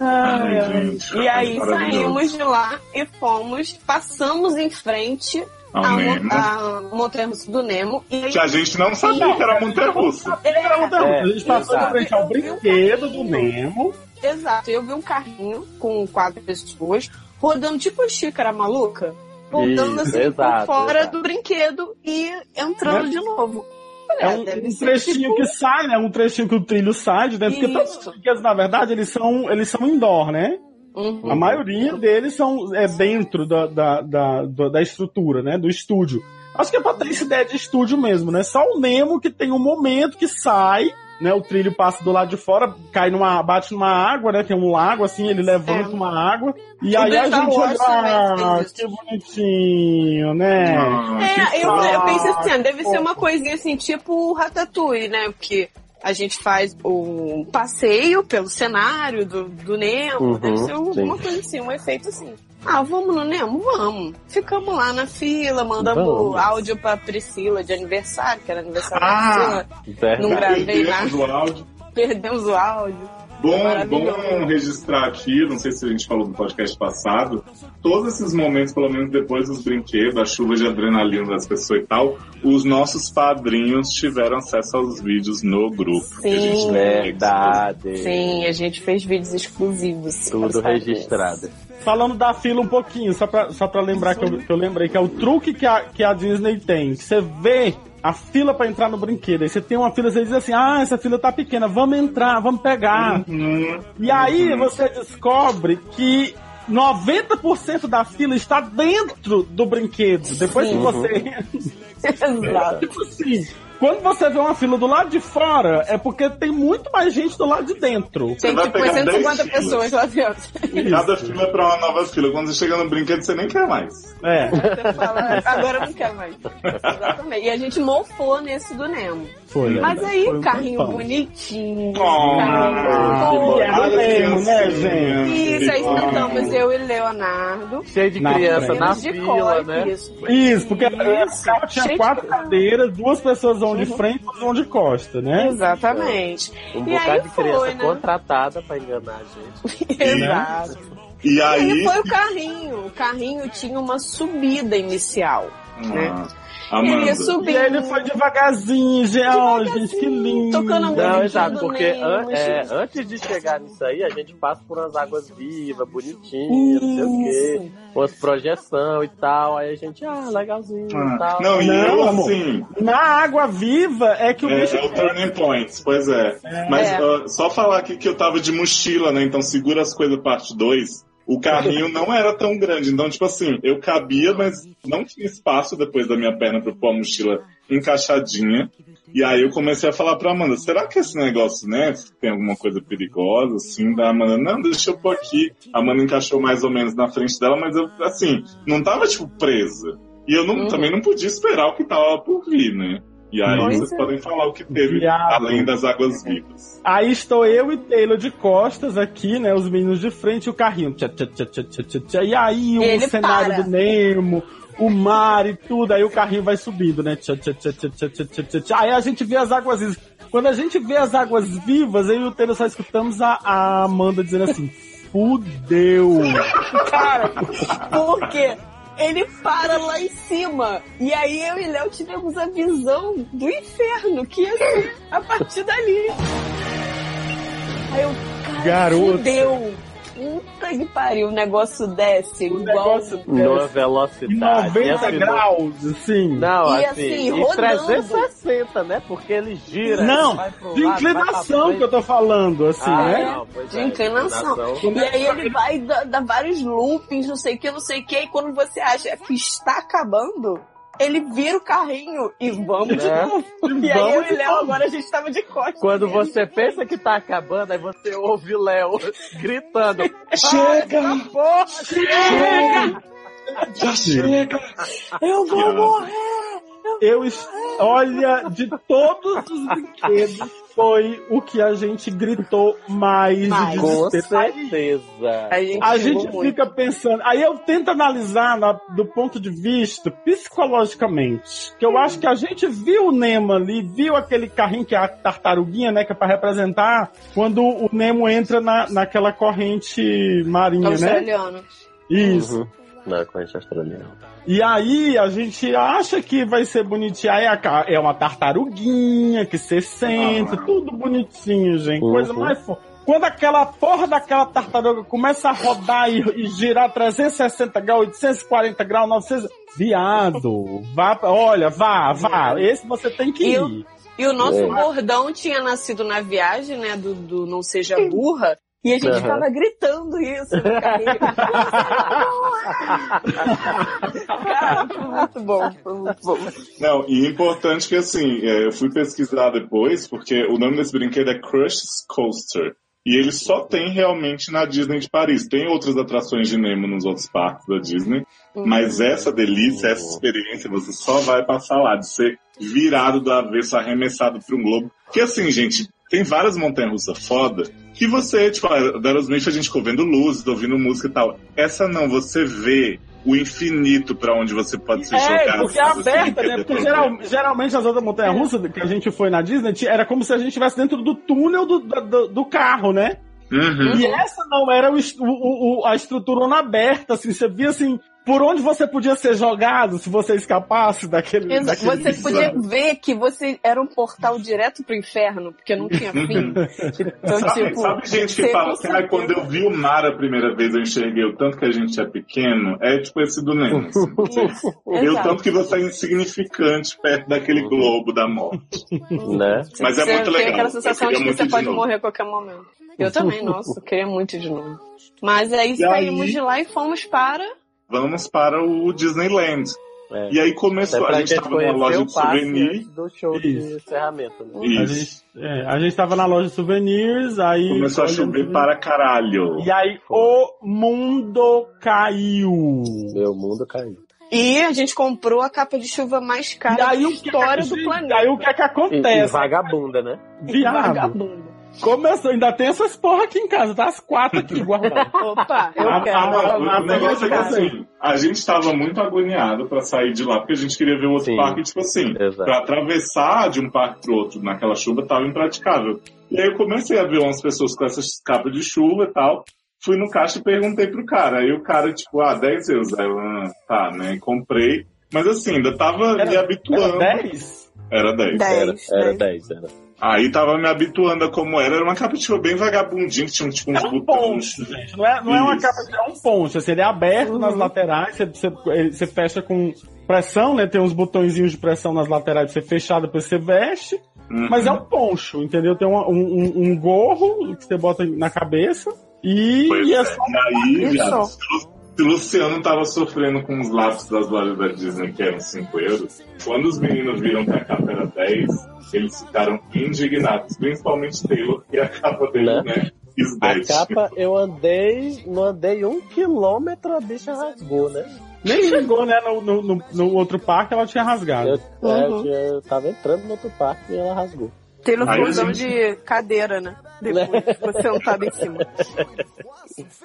Ai, Ai, gente, E aí saímos de lá e fomos, passamos em frente Ao Nemo. à montanha russa do Nemo. E Que a gente não sabia que era montanha russa. Era montanha russa. É, a gente passou de frente ao brinquedo do Nemo. Exato, eu vi um carrinho com quatro pessoas rodando tipo xícara maluca, voltando Isso, assim exato, por fora exato. do brinquedo e entrando É. de novo. É Falei, um, um trechinho tipo- que sai, né? Um trechinho que o trilho sai de dentro. Porque todos Isso. os na verdade, eles são, eles são indoor, né? Uhum. A maioria deles são é dentro da, da, da, da- da estrutura, né? Do estúdio. Acho que é pra ter essa ideia de estúdio mesmo, né? Só o Nemo que tem um momento que sai, né? O trilho passa do lado de fora, cai numa, bate numa água, né? Tem um lago assim, ele levanta É. uma água. E O aí a gente olha, ah, que bonitinho, né? Ah, que É, eu, eu pensei assim, ah, deve ser uma coisinha assim, tipo o Ratatouille, né? Porque a gente faz um passeio pelo cenário do, do Nemo, Uhum, deve ser sim. uma coisa assim, um efeito assim. Ah, vamos no Nemo? Vamos. Ficamos lá na fila, mandamos Vamos. áudio pra Priscila de aniversário, que era aniversário Ah! da Priscila. Verdade. Não gravei Perdemos nada. o áudio. Perdemos o áudio. Bom, Maravilhoso. bom registrar aqui, não sei se a gente falou no podcast passado, todos esses momentos, pelo menos depois dos brinquedos, a chuva de adrenalina das pessoas e tal, os nossos padrinhos tiveram acesso aos vídeos no grupo. que a gente Sim. Verdade. Sim, a gente fez vídeos exclusivos. Tudo registrado. Falando da fila um pouquinho, só pra, só pra lembrar que eu, que eu lembrei, que é o truque que a, que a Disney tem. Que você vê a fila pra entrar no brinquedo. Aí você tem uma fila, você diz assim, ah, essa fila tá pequena, vamos entrar, vamos pegar. Hum, E aí você descobre que 90% da fila está dentro do brinquedo. Depois que você [LAUGHS] Exato. Tipo assim, quando você vê uma fila do lado de fora, é porque tem muito mais gente do lado de dentro. Tem vai tipo pegar 150 10 pessoas lá dentro. cada fila é pra uma nova fila. Quando você chega no brinquedo, você nem quer mais. É. Você fala, agora eu não quero mais. [LAUGHS] Exatamente. E a gente mofou nesse do Nemo. Foi. Mas aí, Foi um carrinho bonitinho. Oh, carrinho fofo. é mesmo, né, gente? Isso, aí sentamos eu e Leonardo. Cheio de Na criança frente. na de fila, né? Isso. Isso, porque Isso. o carro tinha Cheio quatro cadeiras, duas pessoas vão de frente e duas vão de costa, né? Exatamente. Um E aí bocado de criança foi, né? contratada pra enganar a gente. [LAUGHS] Exato. E E aí aí. foi o carrinho. O carrinho tinha uma subida inicial. né? Ah, ia Amanda. E subindo. aí ele foi devagarzinho, gente. Oh, gente, que lindo. tocando a. Não, exato, porque an- é, antes de chegar nisso aí, a gente passa por umas águas vivas, bonitinhas, não sei o quê, umas projeção e tal, aí a gente, ah, legalzinho e Ah, tal. Não, e Não, eu amor. assim. Na água viva é que o É, bicho. é o Turning Points, pois é. Mas É. ah, só falar aqui que eu tava de mochila, né? Então segura as coisas parte 2. O carrinho não era tão grande. Então, tipo assim, eu cabia, mas não tinha espaço depois da minha perna pra pôr a mochila encaixadinha. E aí eu comecei a falar pra Amanda, será que esse negócio, né, tem alguma coisa perigosa, assim? Da Amanda, não, deixa eu pôr aqui. A Amanda encaixou mais ou menos na frente dela, mas eu, assim, não tava, tipo, presa. E eu não, Uhum. também não podia esperar o que tava por vir, né? E aí Nossa. vocês é. podem falar o que teve, Diabo. além das águas vivas. Aí estou eu e Taylor de costas aqui, né? Os meninos de frente e o carrinho. Tchá, tchá, tchá, tchá, tchá, tchá. E aí o Ele cenário para. do Nemo, o mar e tudo. Aí o carrinho vai subindo, né? Tchá, tchá, tchá, tchá, tchá, tchá, tchá, tchá. Aí a gente vê as águas vivas. Quando a gente vê as águas vivas, aí o Taylor só escutamos a, a Amanda dizendo assim... Fudeu! Cara, por quê? Ele para lá em cima. E aí eu e Léo tivemos a visão do inferno, que ia ser a partir dali. Aí eu, cara, Garoto. fudeu. Puta que pariu, o negócio desce igual... negócio Numa velocidade. 90 e assim, graus, assim. Não, E assim, assim, e rodando. 360, né? Porque ele gira. Não, vai pro de lado, inclinação que eu tô falando, assim, Ah, né? não, pois De é, inclinação. inclinação. E aí ele vai dar, dar vários loopings, não sei o que, não sei o que, e quando você acha que está acabando, ele vira o carrinho e vamos de É. novo. E [LAUGHS] E aí vamos eu de e Léo agora a gente tava de costas. Quando nele. você pensa que tá acabando, aí você ouve o Léo [LAUGHS] gritando. Chega! Porra, Chega! Já chega! Eu vou morrer! Eu, olha, de todos os brinquedos, foi o que a gente gritou mais, Com certeza. A gente, A gente muito. fica pensando, aí eu tento analisar na- do ponto de vista psicologicamente, que eu acho que a gente viu o Nemo ali, viu aquele carrinho que é a tartaruguinha, né, que é pra representar quando o Nemo entra na, naquela corrente marinha, né? Isso. Uhum. Na corrente australiana. E aí a gente acha que vai ser bonitinho. Aí a é uma tartaruguinha que você senta, Ah. tudo bonitinho, gente. Uhum. Coisa mais fo... Quando aquela porra daquela tartaruga começa a rodar e, e girar 360 graus, 840 graus, 900. Viado, vá, olha, vá, vá. Esse você tem que ir. E o nosso É. bordão tinha nascido na viagem, né? Do, do Não Seja Burra. E a gente Aham. ficava gritando isso no carrinho. Cara, foi muito bom, foi muito bom. Não, e importante que assim, é, eu fui pesquisar depois, porque o nome desse brinquedo é Crush Coaster. E ele só tem realmente na Disney de Paris. Tem outras atrações de Nemo nos outros parques da Disney. Mas essa delícia, essa experiência, você só vai passar lá, de ser virado do avesso, arremessado para um globo. Porque assim, gente, tem várias montanhas-russas foda que você, tipo, da Aerosmith a gente ficou vendo luzes, ouvindo música e tal. Essa não, você vê o infinito para onde você pode se jogar. É, porque é aberta, né? Porque geral- geralmente as outras montanhas russas que a gente foi na Disney era como se a gente estivesse dentro do túnel do, do, do carro, né? Uhum. E essa não era o, o- a estruturona aberta, assim, você via assim, por onde você podia ser jogado se você escapasse daquele. Exa- daquele Você podia ver que você era um portal direto pro inferno, porque não tinha fim. [LAUGHS] Então, Sabe, tipo, sabe gente que fala assim, ah, quando eu vi o mar a primeira vez eu enxerguei o tanto que a gente é pequeno, é tipo esse do Nemo. [LAUGHS] assim. Exato. tanto que você é insignificante perto daquele globo da morte. Né? Mas é você muito tem legal. aquela Eu sensação de que você de pode novo. morrer a qualquer momento. Eu também, nossa, eu queria muito de novo. Mas aí E aí- saímos de lá e fomos para. Vamos para o Disneyland. É. E aí É começou, pra a gente gente estava numa loja de parque souvenir. antes do show de Isso. encerramento. Né? A Isso. gente, é, a gente tava na loja de souvenirs, aí. Começou a chover para caralho. E aí o mundo caiu. Meu mundo caiu. E a gente comprou a capa de chuva mais E cara aí da o que, história que- do planeta. Aí o que é que E, e acontece? vagabunda, né? Viado. Vagabundo. Começou, ainda tem essas porra aqui em casa, tá? As quatro aqui [LAUGHS] guardadas. Opa, eu Ah, quero. Não, ah, o negócio é que assim, a gente estava muito agoniado pra sair de lá, porque a gente queria ver o outro Sim. parque, tipo assim, Exato. pra atravessar de um parque pro outro naquela chuva tava impraticável. E aí eu comecei a ver umas pessoas com essas capas de chuva e tal. Fui no caixa e perguntei pro cara. Aí o cara, tipo, ah, 10 euros. Aí eu, ah, tá, né? Comprei. Mas assim, ainda tava me Era habituando. 10? Era 10. Era, Dez, era dez. 10, era. Aí tava me habituando a como era. Era uma capa chuva bem vagabundinha, que tinha tipo, uns É um botões. poncho, gente. Não é, não é uma capa, é um poncho. Assim, ele é aberto nas Uhum. laterais, você, você, você fecha com pressão, né? Tem uns botõezinhos de pressão nas laterais, você fechar, depois você veste. Uhum. Mas é um poncho, entendeu? Tem uma- um, um- um gorro que você bota na cabeça e, Pois e é é. só E aí. Se Luciano tava sofrendo com os lápis das lojas da Disney, que eram 5 euros, quando os meninos viram que a capa era 10, eles ficaram indignados, principalmente Taylor, e a capa dele, Né? né? Quis A 10. capa, eu andei, não andei um quilômetro, a bicha rasgou, né? Nem chegou, né? No, no, no- no outro parque ela tinha rasgado. Eu, é, Uhum. eu, tinha- eu tava entrando no outro parque e ela rasgou. Tendo Aí a fundão gente- de cadeira, né? Depois, ficou sentado em cima.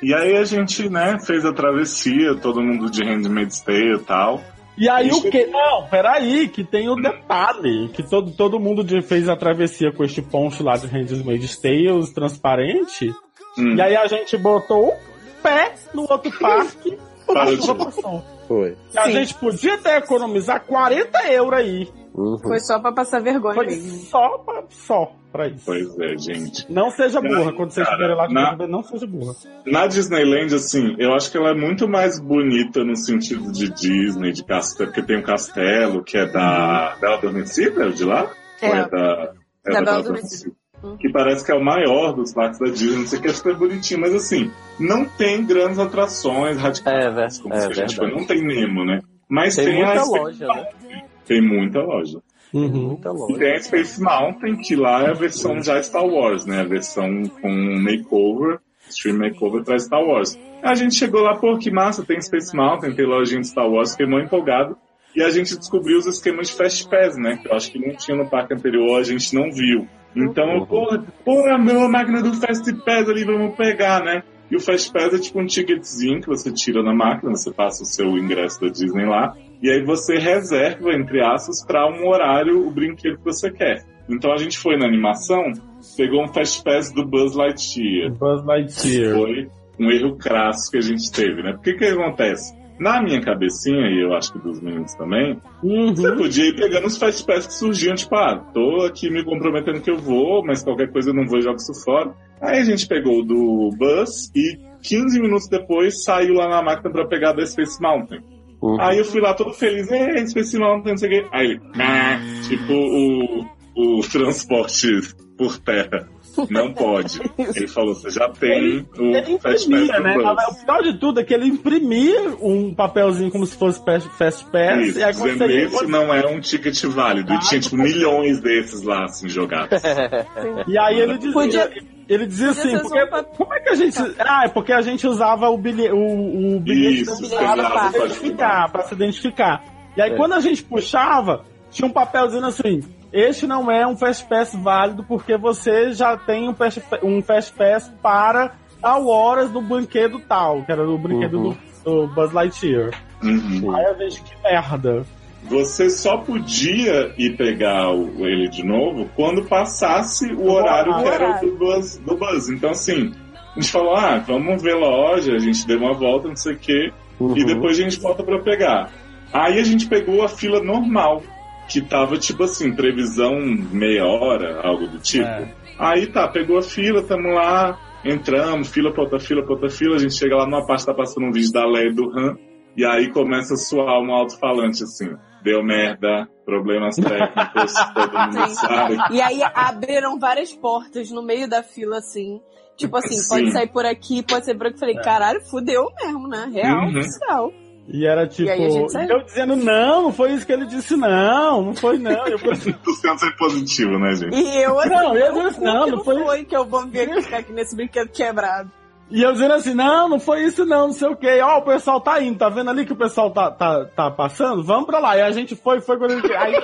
E aí a gente, né, fez a travessia, todo mundo de Handmaid's Tale e tal. E aí o que? Não, peraí, que tem o detalhe, que todo, todo mundo de- fez a travessia com este poncho lá de Handmaid's Tales transparente, Hum. e aí a gente botou o pé no outro parque passou. Foi. E A Sim. gente podia até economizar 40 euros aí. Uhum. Foi só pra passar vergonha Foi mesmo. só pra, só pra isso. Pois é, gente. Não seja burra. Quando vocês Cara, estiverem lá na- não seja burra. Na Disneyland, assim, eu acho que ela é muito mais bonita no sentido de Disney, de castelo, porque tem um castelo que é da Bela Adormecida, é de lá? É. Ou é da, é Da Bela Bela Adormecida. Que parece que é o maior dos parques da Disney, não sei o que, é super bonitinho, mas assim, não tem grandes atrações radicais. É, ver- como é se a gente foi. Não tem Nemo, né? Mas Tem tem, muita a loja, né? Tem muita loja. Tem Uhum. E tem a Space Mountain, que lá é a versão já Star Wars, né? A versão com makeover, stream makeover pra Star Wars. A gente chegou lá, pô, que massa, tem Space Mountain, tem lojinha de Star Wars, fiquei muito empolgado. E a gente descobriu os esquemas de Fast Pass, né? Que eu acho que não tinha no parque anterior, a gente não viu. Então, eu, pô, pô, a minha máquina do Fast Pass ali, vamos pegar, né? E o Fast Pass é tipo um ticketzinho que você tira na máquina, você passa o seu ingresso da Disney lá, e aí você reserva, entre aspas, para um horário o brinquedo que você quer. Então a gente foi na animação, pegou um Fast Pass do Buzz Lightyear. Buzz Lightyear. Foi um erro crasso que a gente teve, né? Porque que acontece? Na minha cabecinha, e eu acho que dos meninos também, Uhum. você podia ir pegando os fast pass que surgiam, tipo, ah, tô aqui me comprometendo que eu vou, mas qualquer coisa eu não vou e jogo isso fora. Aí a gente pegou do Bus e 15 minutos depois saiu lá na máquina pra pegar da Space Mountain. Uhum. Aí eu fui lá todo feliz, é, Space Mountain, não sei o quê. Aí ele, "Ah", tipo o, o transporte por terra. Não pode. [LAUGHS] Ele falou, você já tem o Ele Fast imprimia, Pass né? O pior de tudo é que ele imprimia um papelzinho como se fosse Fast, fast Pass. Isso, e aí dizendo você esse não é um ticket válido. E tinha, tipo, milhões desses lá, assim, jogados. [LAUGHS] E aí ele dizia, Podia- ele dizia podia assim, porque, um como é que a gente... Ah, é porque a gente usava o, bilhe, o, o bilhete Isso, da bilhete pra se identificar, pra se identificar. E aí É. quando a gente puxava, tinha um papelzinho assim, este não é um Fast Pass válido porque você já tem um Fast, um fast Pass para tal horas do brinquedo tal, que era o brinquedo Uhum. do, do Buzz Lightyear. Uhum. Aí a gente, que merda. Você só podia ir pegar o- ele de novo quando passasse o horário que era o horário. do Buzz, do Buzz. Então, assim, a gente falou, ah, vamos ver loja, a gente deu uma volta, não sei o quê, Uhum. e depois a gente volta pra pegar. Aí a gente pegou a fila normal, que tava, tipo assim, previsão meia hora, algo do tipo. É. Aí tá, pegou a fila, tamo lá, entramos, fila pra outra fila, pra outra fila, a gente chega lá numa parte, tá passando um vídeo da Leia e do Han, e aí começa a soar um alto-falante assim, deu merda, problemas técnicos, [LAUGHS] todo mundo sabe. E aí abriram várias portas no meio da fila, assim. Tipo assim, Sim. pode sair por aqui, pode ser por aqui. Falei, caralho, fudeu mesmo, né? Real, Uhum. oficial. E era tipo. E eu dizendo, não, não foi isso que ele disse, não, não foi não. Eu falei, [LAUGHS] sendo ser positivo, né, gente? E eu assim, Não, eu meu disse, não, que não foi- foi que eu vou ver que ficar aqui nesse brinquedo quebrado. E eu dizendo assim, não, não foi isso não, não sei o quê. Ó, o pessoal tá indo, tá vendo ali que o pessoal tá, tá, tá passando? Vamos pra lá. E a gente foi, foi quando a gente. Aí,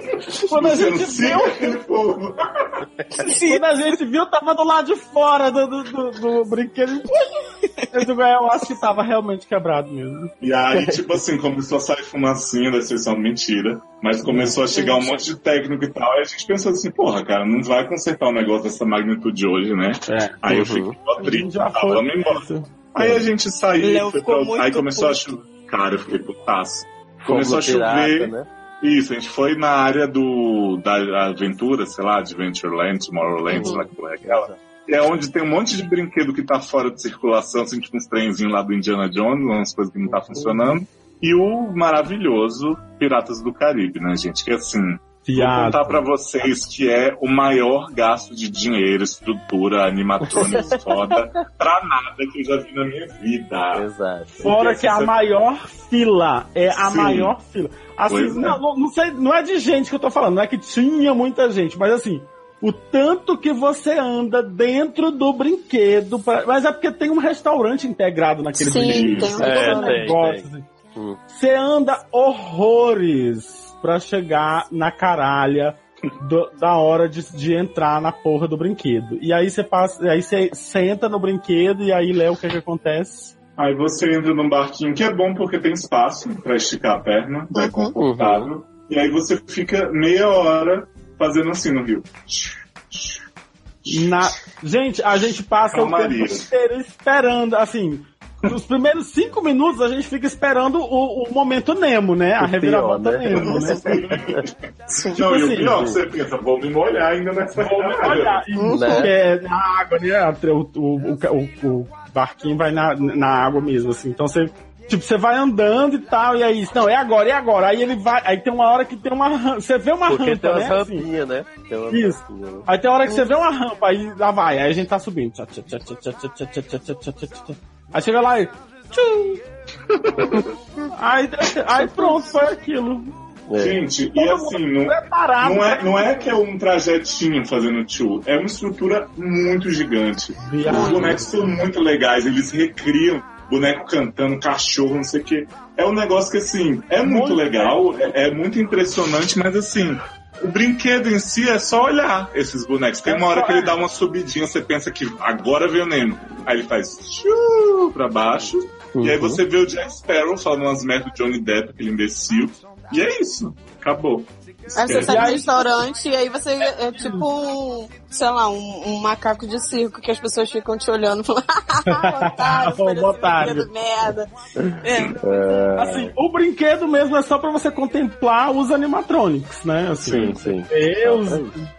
[LAUGHS] quando a gente viu, quando a gente viu, tava do lado de fora do, do, do, do brinquedo. Eu, digo, é, eu acho que tava realmente quebrado mesmo. E aí, tipo assim, começou a sair fumacinha da sessão, mentira. Mas começou a chegar um monte de técnico e tal. E a gente pensou assim, porra, cara, não vai consertar um negócio dessa magnitude hoje, né? É. Aí eu Uhum. fiquei A triste, gente já tá, foi. vamos embora. Aí a gente saiu, pra... aí começou a puto. chover. Cara, eu fiquei putaço. Começou a chover. né? Isso, a gente foi na área do da aventura, sei lá, Adventureland, Tomorrowland, sei lá que porra é aquela. É onde tem um monte de brinquedo que tá fora de circulação, assim, tipo uns trenzinhos lá do Indiana Jones, umas coisas que não tá funcionando. E o maravilhoso Piratas do Caribe, né, gente? Que assim, Vou Piada. contar pra vocês que é o maior gasto de dinheiro, estrutura, animatrônicos [LAUGHS] foda, pra nada que eu já vi na minha vida. Exato. Fora que a maior fila é a Sim. maior fila. Assim, é. não, não- não sei, não é de gente que eu tô falando, não é que tinha muita gente, mas assim, o tanto que você anda dentro do brinquedo, pra- mas é porque tem um restaurante integrado naquele Sim, brinquedo. tem um É, restaurante. tem. Hum. Você anda horrores pra chegar na caralha do- da hora de, de entrar na porra do brinquedo. E aí você passa, aí você senta no brinquedo e aí, Léo, o que que acontece? Aí você entra num barquinho que é bom porque tem espaço pra esticar a perna, é confortável. E aí você fica meia hora fazendo assim no rio. Na... Gente, a gente passa o tempo inteiro esperando, assim. Nos primeiros cinco minutos a gente fica esperando o, o momento Nemo, né? A reviravolta pior, né? Nemo, né? Não, e o assim, pior, você pensa, vou me molhar ainda nessa Olha, isso Né? que é na água, né? O, o, o, o barquinho vai na, na água mesmo, assim. Então você. Tipo, você vai andando e tal, e aí, não, é agora, é agora. Aí ele vai, aí tem uma hora que tem uma Você vê uma Porque tem rampa, umas né? assim. rampinhas, né? Tem umas Isso. rampinhas, né? Aí tem hora que você vê uma rampa, aí lá vai, aí a gente tá subindo. Tchá, tchá, tchá, Aí chega lá e. Tchum! [LAUGHS] aí, aí pronto, foi aquilo. É. Gente, é. e assim, não, não, é, né? não é que é um trajetinho fazendo tio, é uma estrutura muito gigante. Viagem. Os bonecos são muito legais, eles recriam boneco cantando, cachorro, não sei o que. É um negócio que, assim, é muito, muito legal, é, é, muito impressionante, mas, assim, o brinquedo em si é só olhar esses bonecos. Tem uma hora que ele dá uma subidinha, você pensa que agora veio o Nemo. Aí ele faz tchiu pra baixo, e aí Uhum. você vê o Jack Sparrow falando umas merdas do Johnny Depp, aquele imbecil. E é isso. Acabou. Aí você sai E no aí- restaurante e aí você é tipo um, sei lá, um, um macaco de circo que as pessoas ficam te olhando e falando, [LAUGHS] [LAUGHS] otário, ofereceu otário. brinquedo merda. É. Assim, o brinquedo mesmo é só pra você contemplar os animatronics, né? Assim, Sim, sim. ver os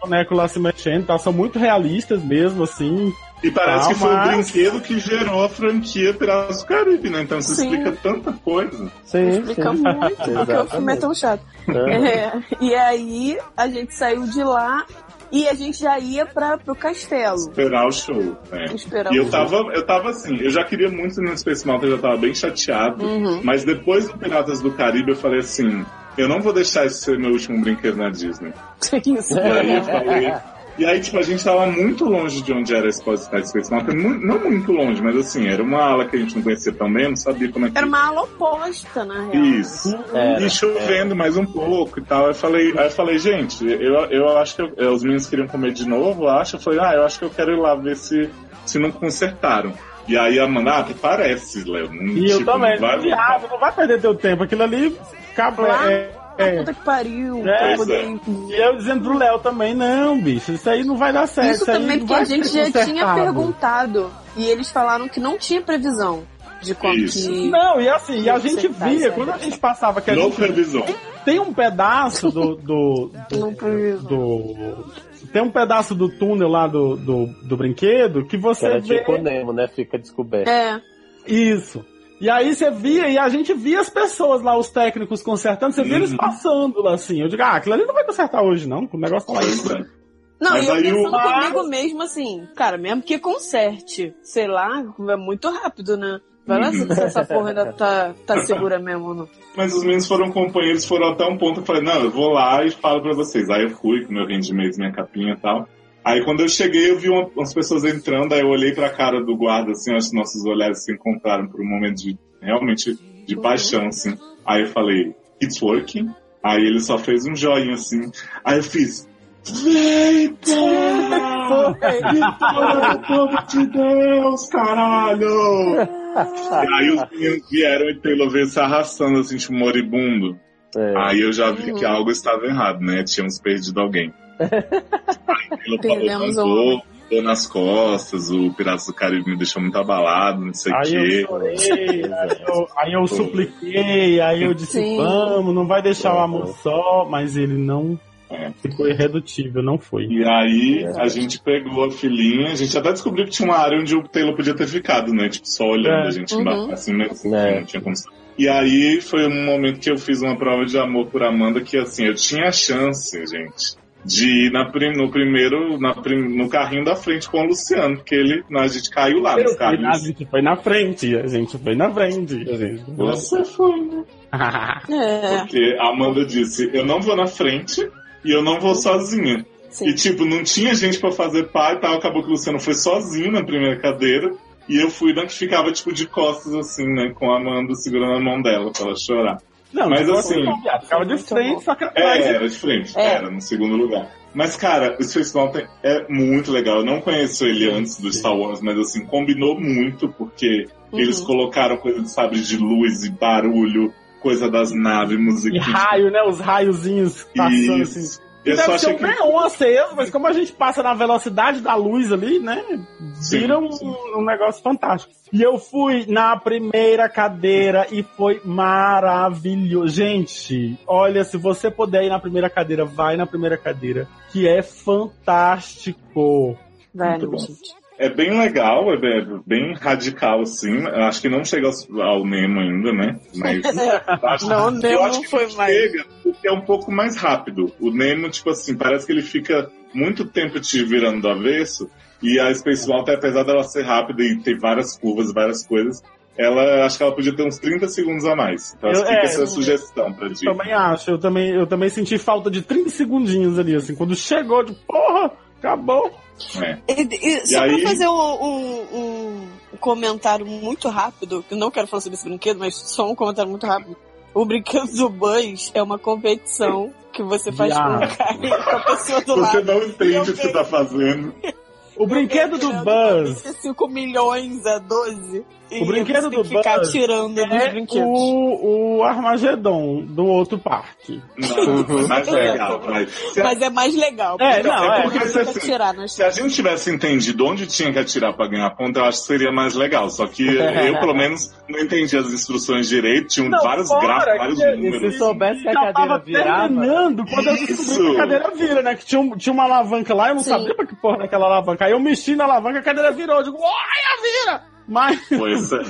bonecos lá se mexendo, tá? são muito realistas mesmo, assim. E parece que foi o brinquedo que gerou a franquia Piratas do Caribe, né? Então isso Sim. explica tanta coisa. Sim, Explica muito, porque o filme é tão chato. É, e aí a gente saiu de lá e a gente já ia pra, pro castelo. Esperar o show. né? Esperar E o eu tava, eu tava assim, eu já queria muito ir no Space Mountain, eu já tava bem chateado. Uhum. Mas depois do Piratas do Caribe, eu falei assim: eu não vou deixar isso ser meu último brinquedo na Disney. [LAUGHS] Isso. E aí eu falei. E aí, tipo, a gente tava muito longe de onde era a Exposição Space Mountain. Não muito longe, mas assim, era uma ala que a gente não conhecia tão bem, não sabia como é que Era uma ala oposta, na real. Isso. Era, e chovendo mais um pouco e tal. Eu falei, aí eu falei, gente, eu, eu acho que eu- os meninos queriam comer de novo, eu acho. Eu falei, ah, eu acho que eu quero ir lá ver se, se não consertaram. E aí a Amanda, ah, parece, Léo. Não, E eu tipo, também, não vai viado, não vai perder teu tempo. Aquilo ali. Lá? É, é. Puta que pariu. É, poder ir. E eu dizendo pro Léo também, não, bicho, isso aí não vai dar certo. Isso aí também não porque a gente já tinha consertado. perguntado. E eles falaram que não tinha previsão de quando Isso. que. Não, e assim, e a gente via, quando a gente passava, que a No gente previsão. tem um pedaço do. do, do, Não previsão. do- tem um pedaço do túnel lá do, do, do brinquedo que Que você era vê. tipo o Nemo, né? Fica descoberto. É. Isso. E aí você via, e a gente via as pessoas lá, os técnicos consertando, você via eles Uhum. passando lá assim. Eu digo, ah, aquilo ali não vai consertar hoje, não. O negócio tá lá é. Não, Mas e eu pensando Mas- comigo mesmo assim, cara, mesmo que conserte, sei lá, é muito rápido, né? Vai lá se essa porra ainda tá, tá segura mesmo ou não. Mas os meninos foram companheiros, foram até um ponto que eu falei, não, eu vou lá e falo pra vocês. Aí eu fui com meu rendimento, minha capinha e tal. Aí quando eu cheguei, eu vi uma- umas pessoas entrando, aí eu olhei pra cara do guarda, assim, acho que nossos olhares se encontraram por um momento de, realmente, de paixão, assim. Aí eu falei, it's working? Aí ele só fez um joinha, assim. Aí eu fiz, vem, porra! Vitória, povo de Deus, caralho! E aí os meninos vieram e Taylor veio se arrastando, assim, tipo, moribundo. É. Aí eu já vi que algo estava errado, né? Tínhamos perdido alguém. Perdemos deu nas costas, o Piratas do Caribe me deixou muito abalado, não sei o Aí quê. eu chorei, [LAUGHS] aí eu, aí eu supliquei, aí eu disse, Sim. vamos, não vai deixar o amor só, mas ele não É. ficou irredutível, não foi. E aí a gente pegou a filhinha, a gente até descobriu que tinha uma área onde o Taylor podia ter ficado, né? Tipo, só olhando É. a gente Uhum. embaixo, assim, né? É. Não tinha como. E aí foi um momento que eu fiz uma prova de amor por Amanda que assim, eu tinha a chance, gente, de ir na, prim- no primeiro, na, prim- no carrinho da frente com o Luciano, porque ele, a gente caiu lá nos a carrinhos. gente foi na frente, a gente foi na frente. A gente Você foi, né? [LAUGHS] É, Porque a Amanda disse, eu não vou na frente e eu não vou sozinha. sim. E tipo, não tinha gente pra fazer pai e tal, acabou que o Luciano foi sozinho na primeira cadeira. E eu fui na que ficava, tipo, de costas, assim, né? Com a Amanda segurando a mão dela pra ela chorar. Não, Mas não assim- viado, ficava de frente, só que É, atrás. era de frente, É. era no segundo lugar. Mas, cara, o Space Mountain é muito legal. Eu não conheço ele antes do Star Wars, mas assim, combinou muito, porque Uhum. eles colocaram coisa de sabre de luz e barulho, coisa das naves, E musiquinha. raio, né? Os raiozinhos passando assim. Isso. Eu Deve só ser um que. neon aceso, mas como a gente passa na velocidade da luz ali, né? Sim, Vira um, sim. um negócio fantástico. E eu fui na primeira cadeira e foi maravilhoso. Gente, olha, se você puder ir na primeira cadeira, vai na primeira cadeira, que é fantástico. Vai, Muito não, bom. É bem legal, é bem, bem radical, assim. Acho que não chega ao, ao Nemo ainda, né? Mas. [LAUGHS] acho- Não, o eu Nemo acho não que foi mais. Chega porque é um pouco mais rápido. O Nemo, tipo assim, parece que ele fica muito tempo te virando do avesso. E a Space Mountain, apesar dela ser rápida e ter várias curvas, várias coisas, ela acho que ela podia ter uns 30 segundos a mais. Então Eu- fica é, essa eu- sugestão pra ti. Também acho, eu também, eu também senti falta de 30 segundinhos ali, assim, quando chegou de porra, acabou. É. E, e, só aí- pra fazer um, um- um comentário muito rápido, que eu não quero falar sobre esse brinquedo, mas só um comentário muito rápido. O brinquedo do Buzz é uma competição que você faz com o cara e com a pessoa do Você lado. não entende o que você tá fazendo. O brinquedo do Buzz, 5 milhões a 12. O brinquedo tem do que ficar Buzz tirando dos é brinquedos. o, o Armagedon do outro parque. [LAUGHS] Não, mais legal. Mas, se, a, Mas é mais legal. É, não, é, porque fica assim, tirar nas se a gente tivesse entendido onde tinha que atirar pra ganhar ponto, eu acho que seria mais legal. Só que [LAUGHS] eu, pelo menos, não entendi as instruções direito. Tinham Não, vários fora gráficos, vários que- E números. se soubesse que a cadeira tava virava. terminando quando eu descobri Isso. que a cadeira vira, né? Que tinha, um- tinha uma alavanca lá, eu não Sim. sabia pra que porra daquela alavanca. Aí eu mexi na alavanca, a cadeira virou. Eu digo, olha, vira! Mas. Pois é.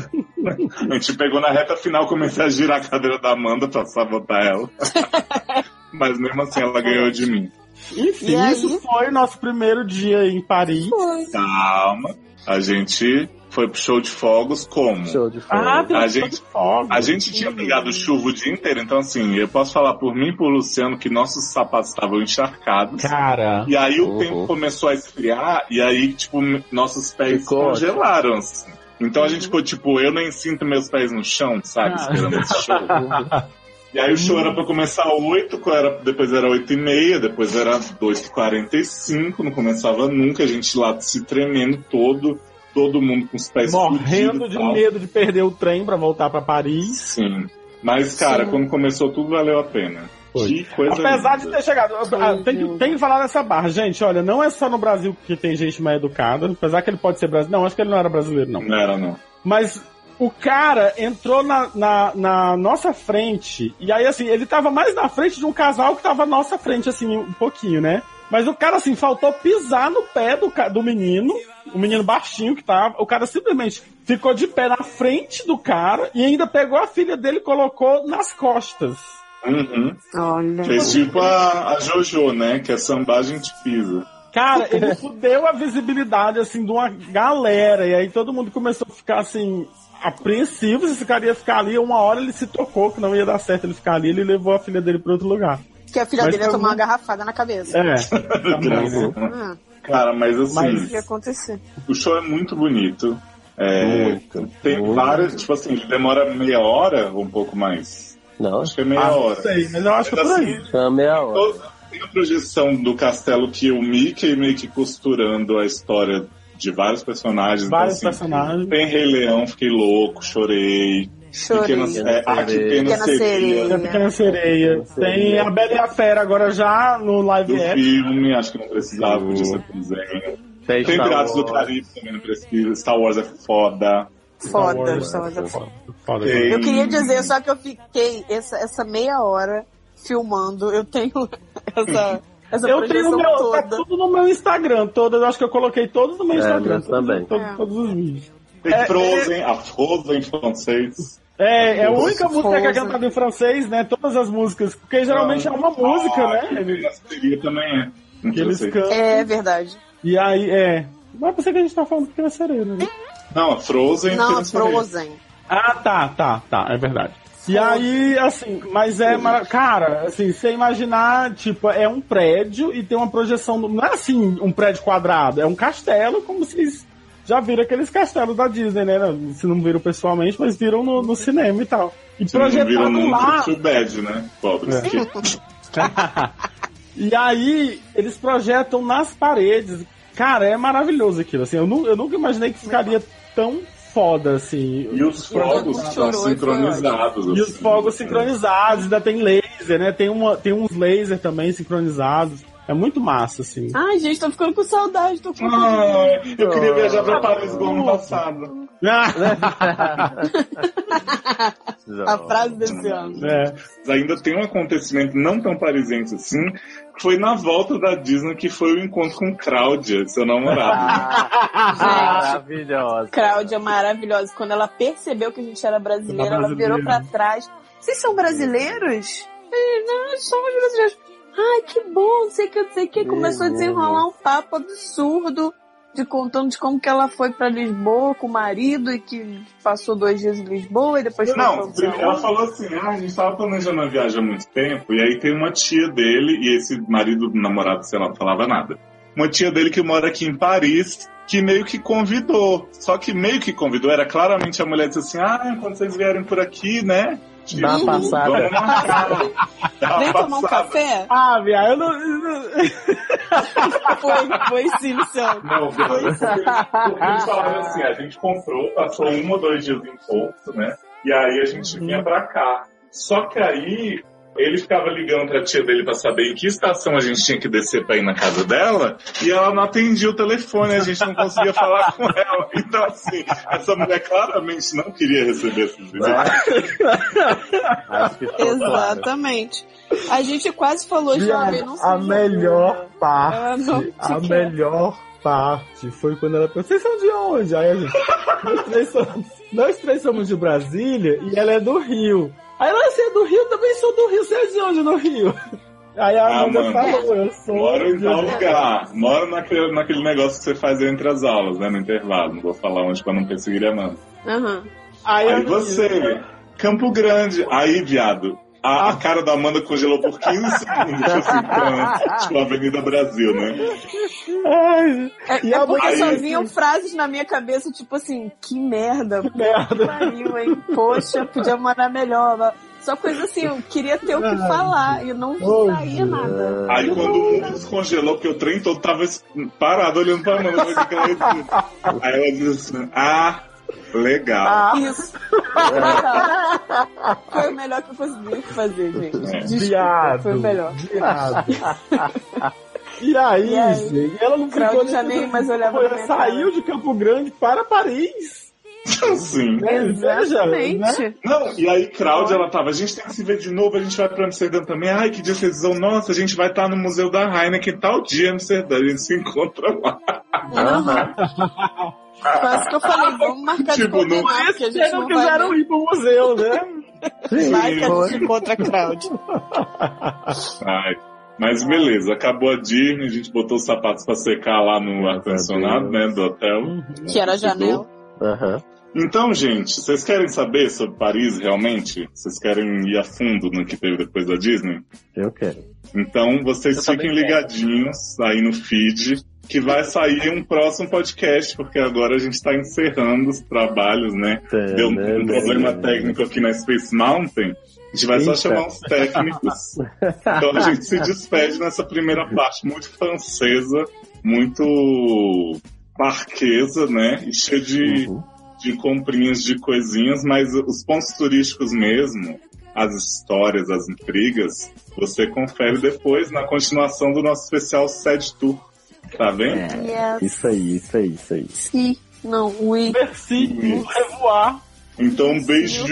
A gente pegou na reta final, comecei a girar a cadeira da Amanda pra sabotar ela. [LAUGHS] Mas mesmo assim ela ganhou de mim. Enfim, E isso foi nosso primeiro dia em Paris. Foi. Calma. A gente foi pro show de fogos como? Show de fogo. Ah, A gente- de fogo. A gente tinha pegado chuva o dia inteiro, então assim, eu posso falar por mim e por Luciano que nossos sapatos estavam encharcados. Cara. E aí o Uhum. tempo começou a esfriar e aí, tipo, nossos pés Ficou congelaram, assim. Então a gente ficou, tipo, eu nem sinto meus pés no chão, sabe? Ah. Esperando esse show. E aí o show era pra começar às 8, qual era, depois era 8 e meia, depois era 2 e 45 não começava nunca, a gente lá se tremendo todo, todo mundo com os pés Morrendo fudidos de tal. medo de perder o trem pra voltar pra Paris. Sim. Mas, cara, Sim. quando começou tudo valeu a pena. Foi. Que coisa Apesar de linda. ter chegado. Tem que, tem que falar nessa barra, gente. Olha, não é só no Brasil que tem gente mal educada. Apesar que ele pode ser brasileiro. Não, acho que ele não era brasileiro, não. Não era, não. Mas o cara entrou na, na, na nossa frente. E aí, assim, ele tava mais na frente de um casal que tava à nossa frente, assim, um pouquinho, né? Mas o cara, assim, faltou pisar no pé do, do menino, o menino baixinho que tava. O cara simplesmente ficou de pé na frente do cara e ainda pegou a filha dele e colocou nas costas. Uhum. Olha. Fez tipo a, a Jojo, né? Que é sambar, a gente pisa. Cara, ele fudeu a visibilidade, assim, de uma galera. E aí todo mundo começou a ficar, assim, apreensivo se esse cara ia ficar ali. Uma hora ele se tocou que não ia dar certo ele ficar ali. Ele levou a filha dele pra outro lugar. Que a filha Mas dele ia tomar uma garrafada na cabeça. É. [LAUGHS] Ah, Cara, mas assim, Mas- ia acontecer? o show é muito bonito. É, Muito, Tem muito. várias, tipo assim, ele demora meia hora ou um pouco mais. Não, Acho que é meia Ah, hora. não sei, mas eu acho que é por assim, aí. chama meia hora. Tem a projeção do castelo que o Mickey meio que costurando a história de vários personagens. Vários Então, assim, personagens. Tem Rei Leão, fiquei louco, chorei. Chorei. Pequena, é, a. Pequena Pequena Sereia. Sereia. Tem a Pequena Sereia. Tem a Bela e a Fera agora já no live Do action. filme, acho que não precisava, podia ser desenho. Tem Piratas do. Caribe também, não precisa. Star Wars é foda. Foda, Wars, Star Wars é foda. Foda. Eu queria dizer só que eu fiquei essa, essa meia hora filmando. Eu tenho [LAUGHS] essa, essa Eu tenho meu, tá toda. tudo no meu Instagram, todas, eu acho que eu coloquei todos no meu É, Instagram. também. Todos, É. todos os vídeos. Tem É, Frozen, a Frozen em francês. É, é a única Frozen. música que é cantada em francês, né? Todas as músicas. Porque geralmente é uma música, Ah, né? que Eles, Na seria também é. Que eles cantam. É verdade. E aí, é. Mas pensei que a gente tá falando Pequena Sereia, né? Não, a Frozen. Não. Frozen. Ah, tá, tá, tá, é verdade. E aí, assim, mas é, cara, assim, você imaginar, tipo, é um prédio e tem uma projeção, não é assim, um prédio quadrado, é um castelo, como vocês já viram aqueles castelos da Disney, né? Se não viram pessoalmente, mas viram no, no cinema e tal. E Se não viram projetado lá, bad, né? Pobres. É. e aí, eles projetam nas paredes. Cara, é maravilhoso aquilo, assim, eu, nu- eu nunca imaginei que ficaria tão foda, assim. E os fogos foi sincronizados. E os assim. fogos sincronizados, ainda tem laser, né? Tem, uma, tem uns lasers também sincronizados. É muito massa, assim. Ai, gente, tô ficando com saudade. Tô com Ah, eu queria viajar pra Paris igual ano passado. [LAUGHS] a frase desse ano. é. Ainda tem um acontecimento não tão parisense assim, foi na volta da Disney, que foi o encontro com Cláudia, seu namorado. [LAUGHS] Maravilhosa. Cláudia maravilhosa. Quando ela percebeu que a gente era brasileira, Era ela virou pra brasileira. trás. Vocês são brasileiros? Eu, Não, somos brasileiros. Ai, que bom, não sei o que, não sei o que. Começou a desenrolar um papo absurdo de contando de como que ela foi pra Lisboa com o marido e que passou dois dias em Lisboa e depois Não, ela falou assim, ah, a gente tava planejando a viagem há muito tempo, e aí tem uma tia dele, e esse marido, namorado, sei lá, não falava nada. Uma tia dele que mora aqui em Paris, que meio que convidou. Só que meio que convidou, era claramente a mulher disse assim, ah, quando vocês vierem por aqui, né, Dá uma passada. Dá uma Vem tomar um café? Ah, viado, eu não. eu não- Foi, foi sim, Luciano. Não, porque eles falaram assim, a gente comprou, passou um ou dois dias em Porto, né? E aí a gente vinha pra cá. Só que aí ele ficava ligando pra tia dele pra saber em que estação a gente tinha que descer pra ir na casa dela, e ela não atendia o telefone, a gente não conseguia [LAUGHS] falar com ela. Então, assim, essa mulher claramente não queria receber esses claro. Exatamente. A gente quase falou jovem, não sei. a melhor Ah, parte, não, a que melhor parte foi quando ela perguntou, vocês são de onde? Aí a gente, nós três somos, nós três somos de Brasília e ela é do Rio. Aí ela, você é do Rio? Também sou do Rio, você é de onde no Rio? Aí a Ah, Amanda mano. falou, eu sou Moro em tal lugar. Moro naquele, naquele negócio que você faz entre as aulas, né? No intervalo. Não vou falar onde pra não perseguir a Amanda. Aham. Aí, Aí você, Campo Grande. Aí, viado, a, a cara da Amanda congelou por 15 segundos, tipo assim, pra- tipo Avenida Brasil, né? Ai, É, E é porque mãe- só Aí- vinham frases na minha cabeça, tipo assim, que merda, merda. pariu, hein? Poxa, podia morar melhor. Só coisa assim, eu queria ter o que falar e não Oh, saía nada. Aí quando o mundo descongelou, porque o trem todo tava parado olhando pra Amanda, que ia dizer? Aí ela disse assim, ah, legal. [LAUGHS] Isso. [LAUGHS] Foi o melhor que eu consegui fazer, gente. Desculpa, Viado. foi o melhor. Viado. [LAUGHS] E aí, E aí? gente, ela não ficou já nem mais olhava saiu de Campo Grande para Paris. [LAUGHS] Assim. Exatamente. né? Não, e aí Cláudia, ela tava, a gente tem que se ver de novo, a gente vai pra Amsterdã também. Ai, que dia vocês vão? Nossa, a gente vai estar no Museu da Heineken tal dia em Amsterdã, a gente se encontra lá. Aham. Quase que eu falei, vamos marcar de Tipo, não- porque a gente Vocês não não vai quiseram ver. ir pro museu, né? Vai que a gente encontra a Cláudia. Ai, mas beleza, acabou a Disney, a gente botou os sapatos pra secar lá no ar-condicionado, né, do hotel. Que era a janela. Aham. Então, gente, vocês querem saber sobre Paris realmente? Vocês querem ir a fundo no que teve depois da Disney? Eu quero. Então, vocês Eu fiquem ligadinhos aí no feed, que vai sair um próximo podcast, porque agora a gente está encerrando os trabalhos, né? Deu um problema técnico aqui na Space Mountain. A gente vai só Eita. chamar uns técnicos. [LAUGHS] Então a gente se despede nessa primeira parte muito francesa, muito marquesa, né? E cheia de, Uhum. De comprinhas de coisinhas, mas os pontos turísticos mesmo, as histórias, as intrigas, você confere depois na continuação do nosso especial Sede Tour. Tá vendo? É, Yes. isso aí, isso aí, isso aí. Sim. Não, oui. Merci, au revoir. Então, beijos e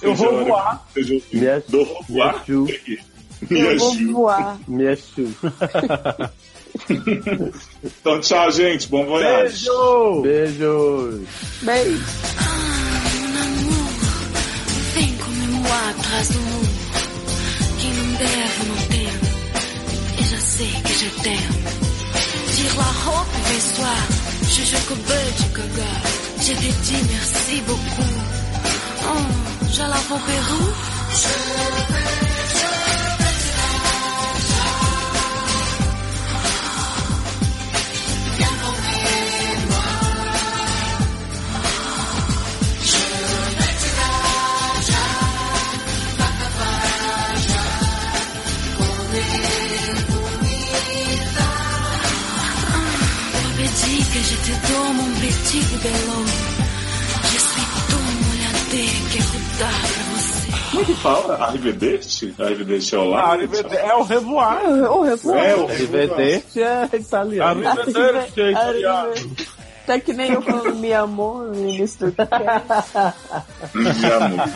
Eu vou voar. Seja Me aju- do aju- Me Eu vou ajude. voar. me aju- [LAUGHS] [LAUGHS] Então, tchau, gente. Bom voyage. Beijo! Beijos! Beijo. Vem como moi atrás do muro. Quem não deve, não tem. E já sei que je t'aime. Tire la vais soir. Je joue que bête, gaga. Je te dis merci beaucoup. Oh, já je petit bibelot. Je que rodar pra você. Como é que fala? Arrivederci? Arrivederci é o lá? Arrivederci. É o revoar. O revoar. É, o Arrivederci é italiano. Arrivederci, italiano. Tá que nem eu falando me amor no início do. De amor.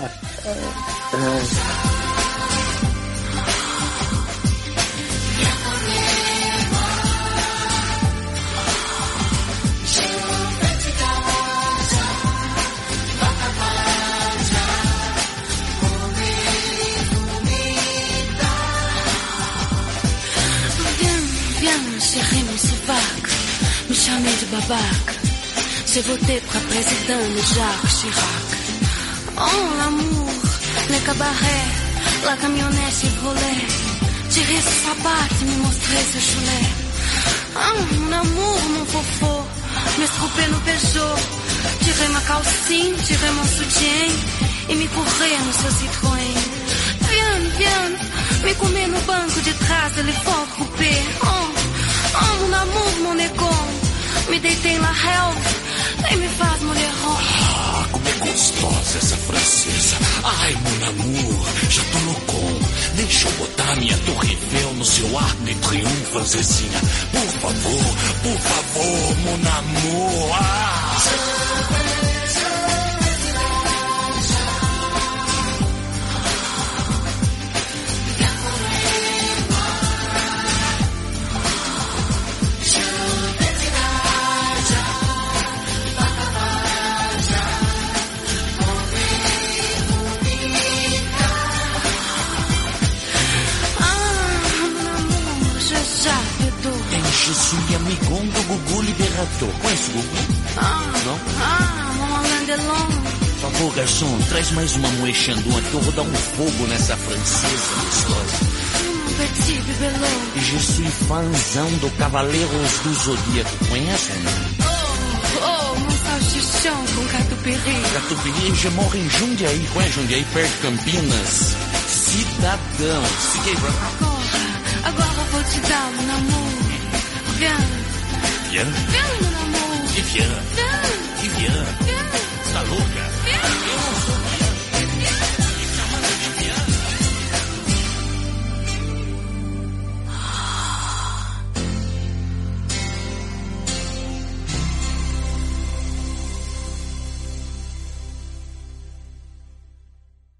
Babaca. J'ai voté pra président de Jacques Chirac. Oh, l'amour, le cabaret, la camionnette Chevrolet. Tirei seu sapato e me mostrei seu chulé. Ah, mon amour, mon fofo, me esculpei no Peugeot. Tirei ma calcinha, tirei mon soutien. e me correr no seu Citroën. Viens, viens, me comer no banco de trás, telefone coupé. Oh, oh, mon amour, mon égon. Me deitei na help e me faz mulherão. Ah, como é gostosa essa francesa. Ai, mon amour, já tô loucão. Deixa eu botar minha torre Eiffel no seu arco de triunfo, francesinha. Por favor, por favor, mon amour. Ah. Je suis amigão do Gugu Liberator. Conhece o Gugu? Ah, Não? ah, Alain Delon. Por favor, garçom, traz mais uma moe Chandon aqui. Eu vou dar um fogo nessa francesa gostosa. Mon petit. E je suis fãzão do Cavaleiros do Zodíaco. Conhece ou não? Oh, mon salchichão com catupiry. Catupiry já mora em Jundiaí. Conhece Jundiaí, perto de Campinas? Cidadão. Fiquei. Agora, agora vou te dar, mon amour. Viens, Vian? viens, mon amour. Que Vian? Viens,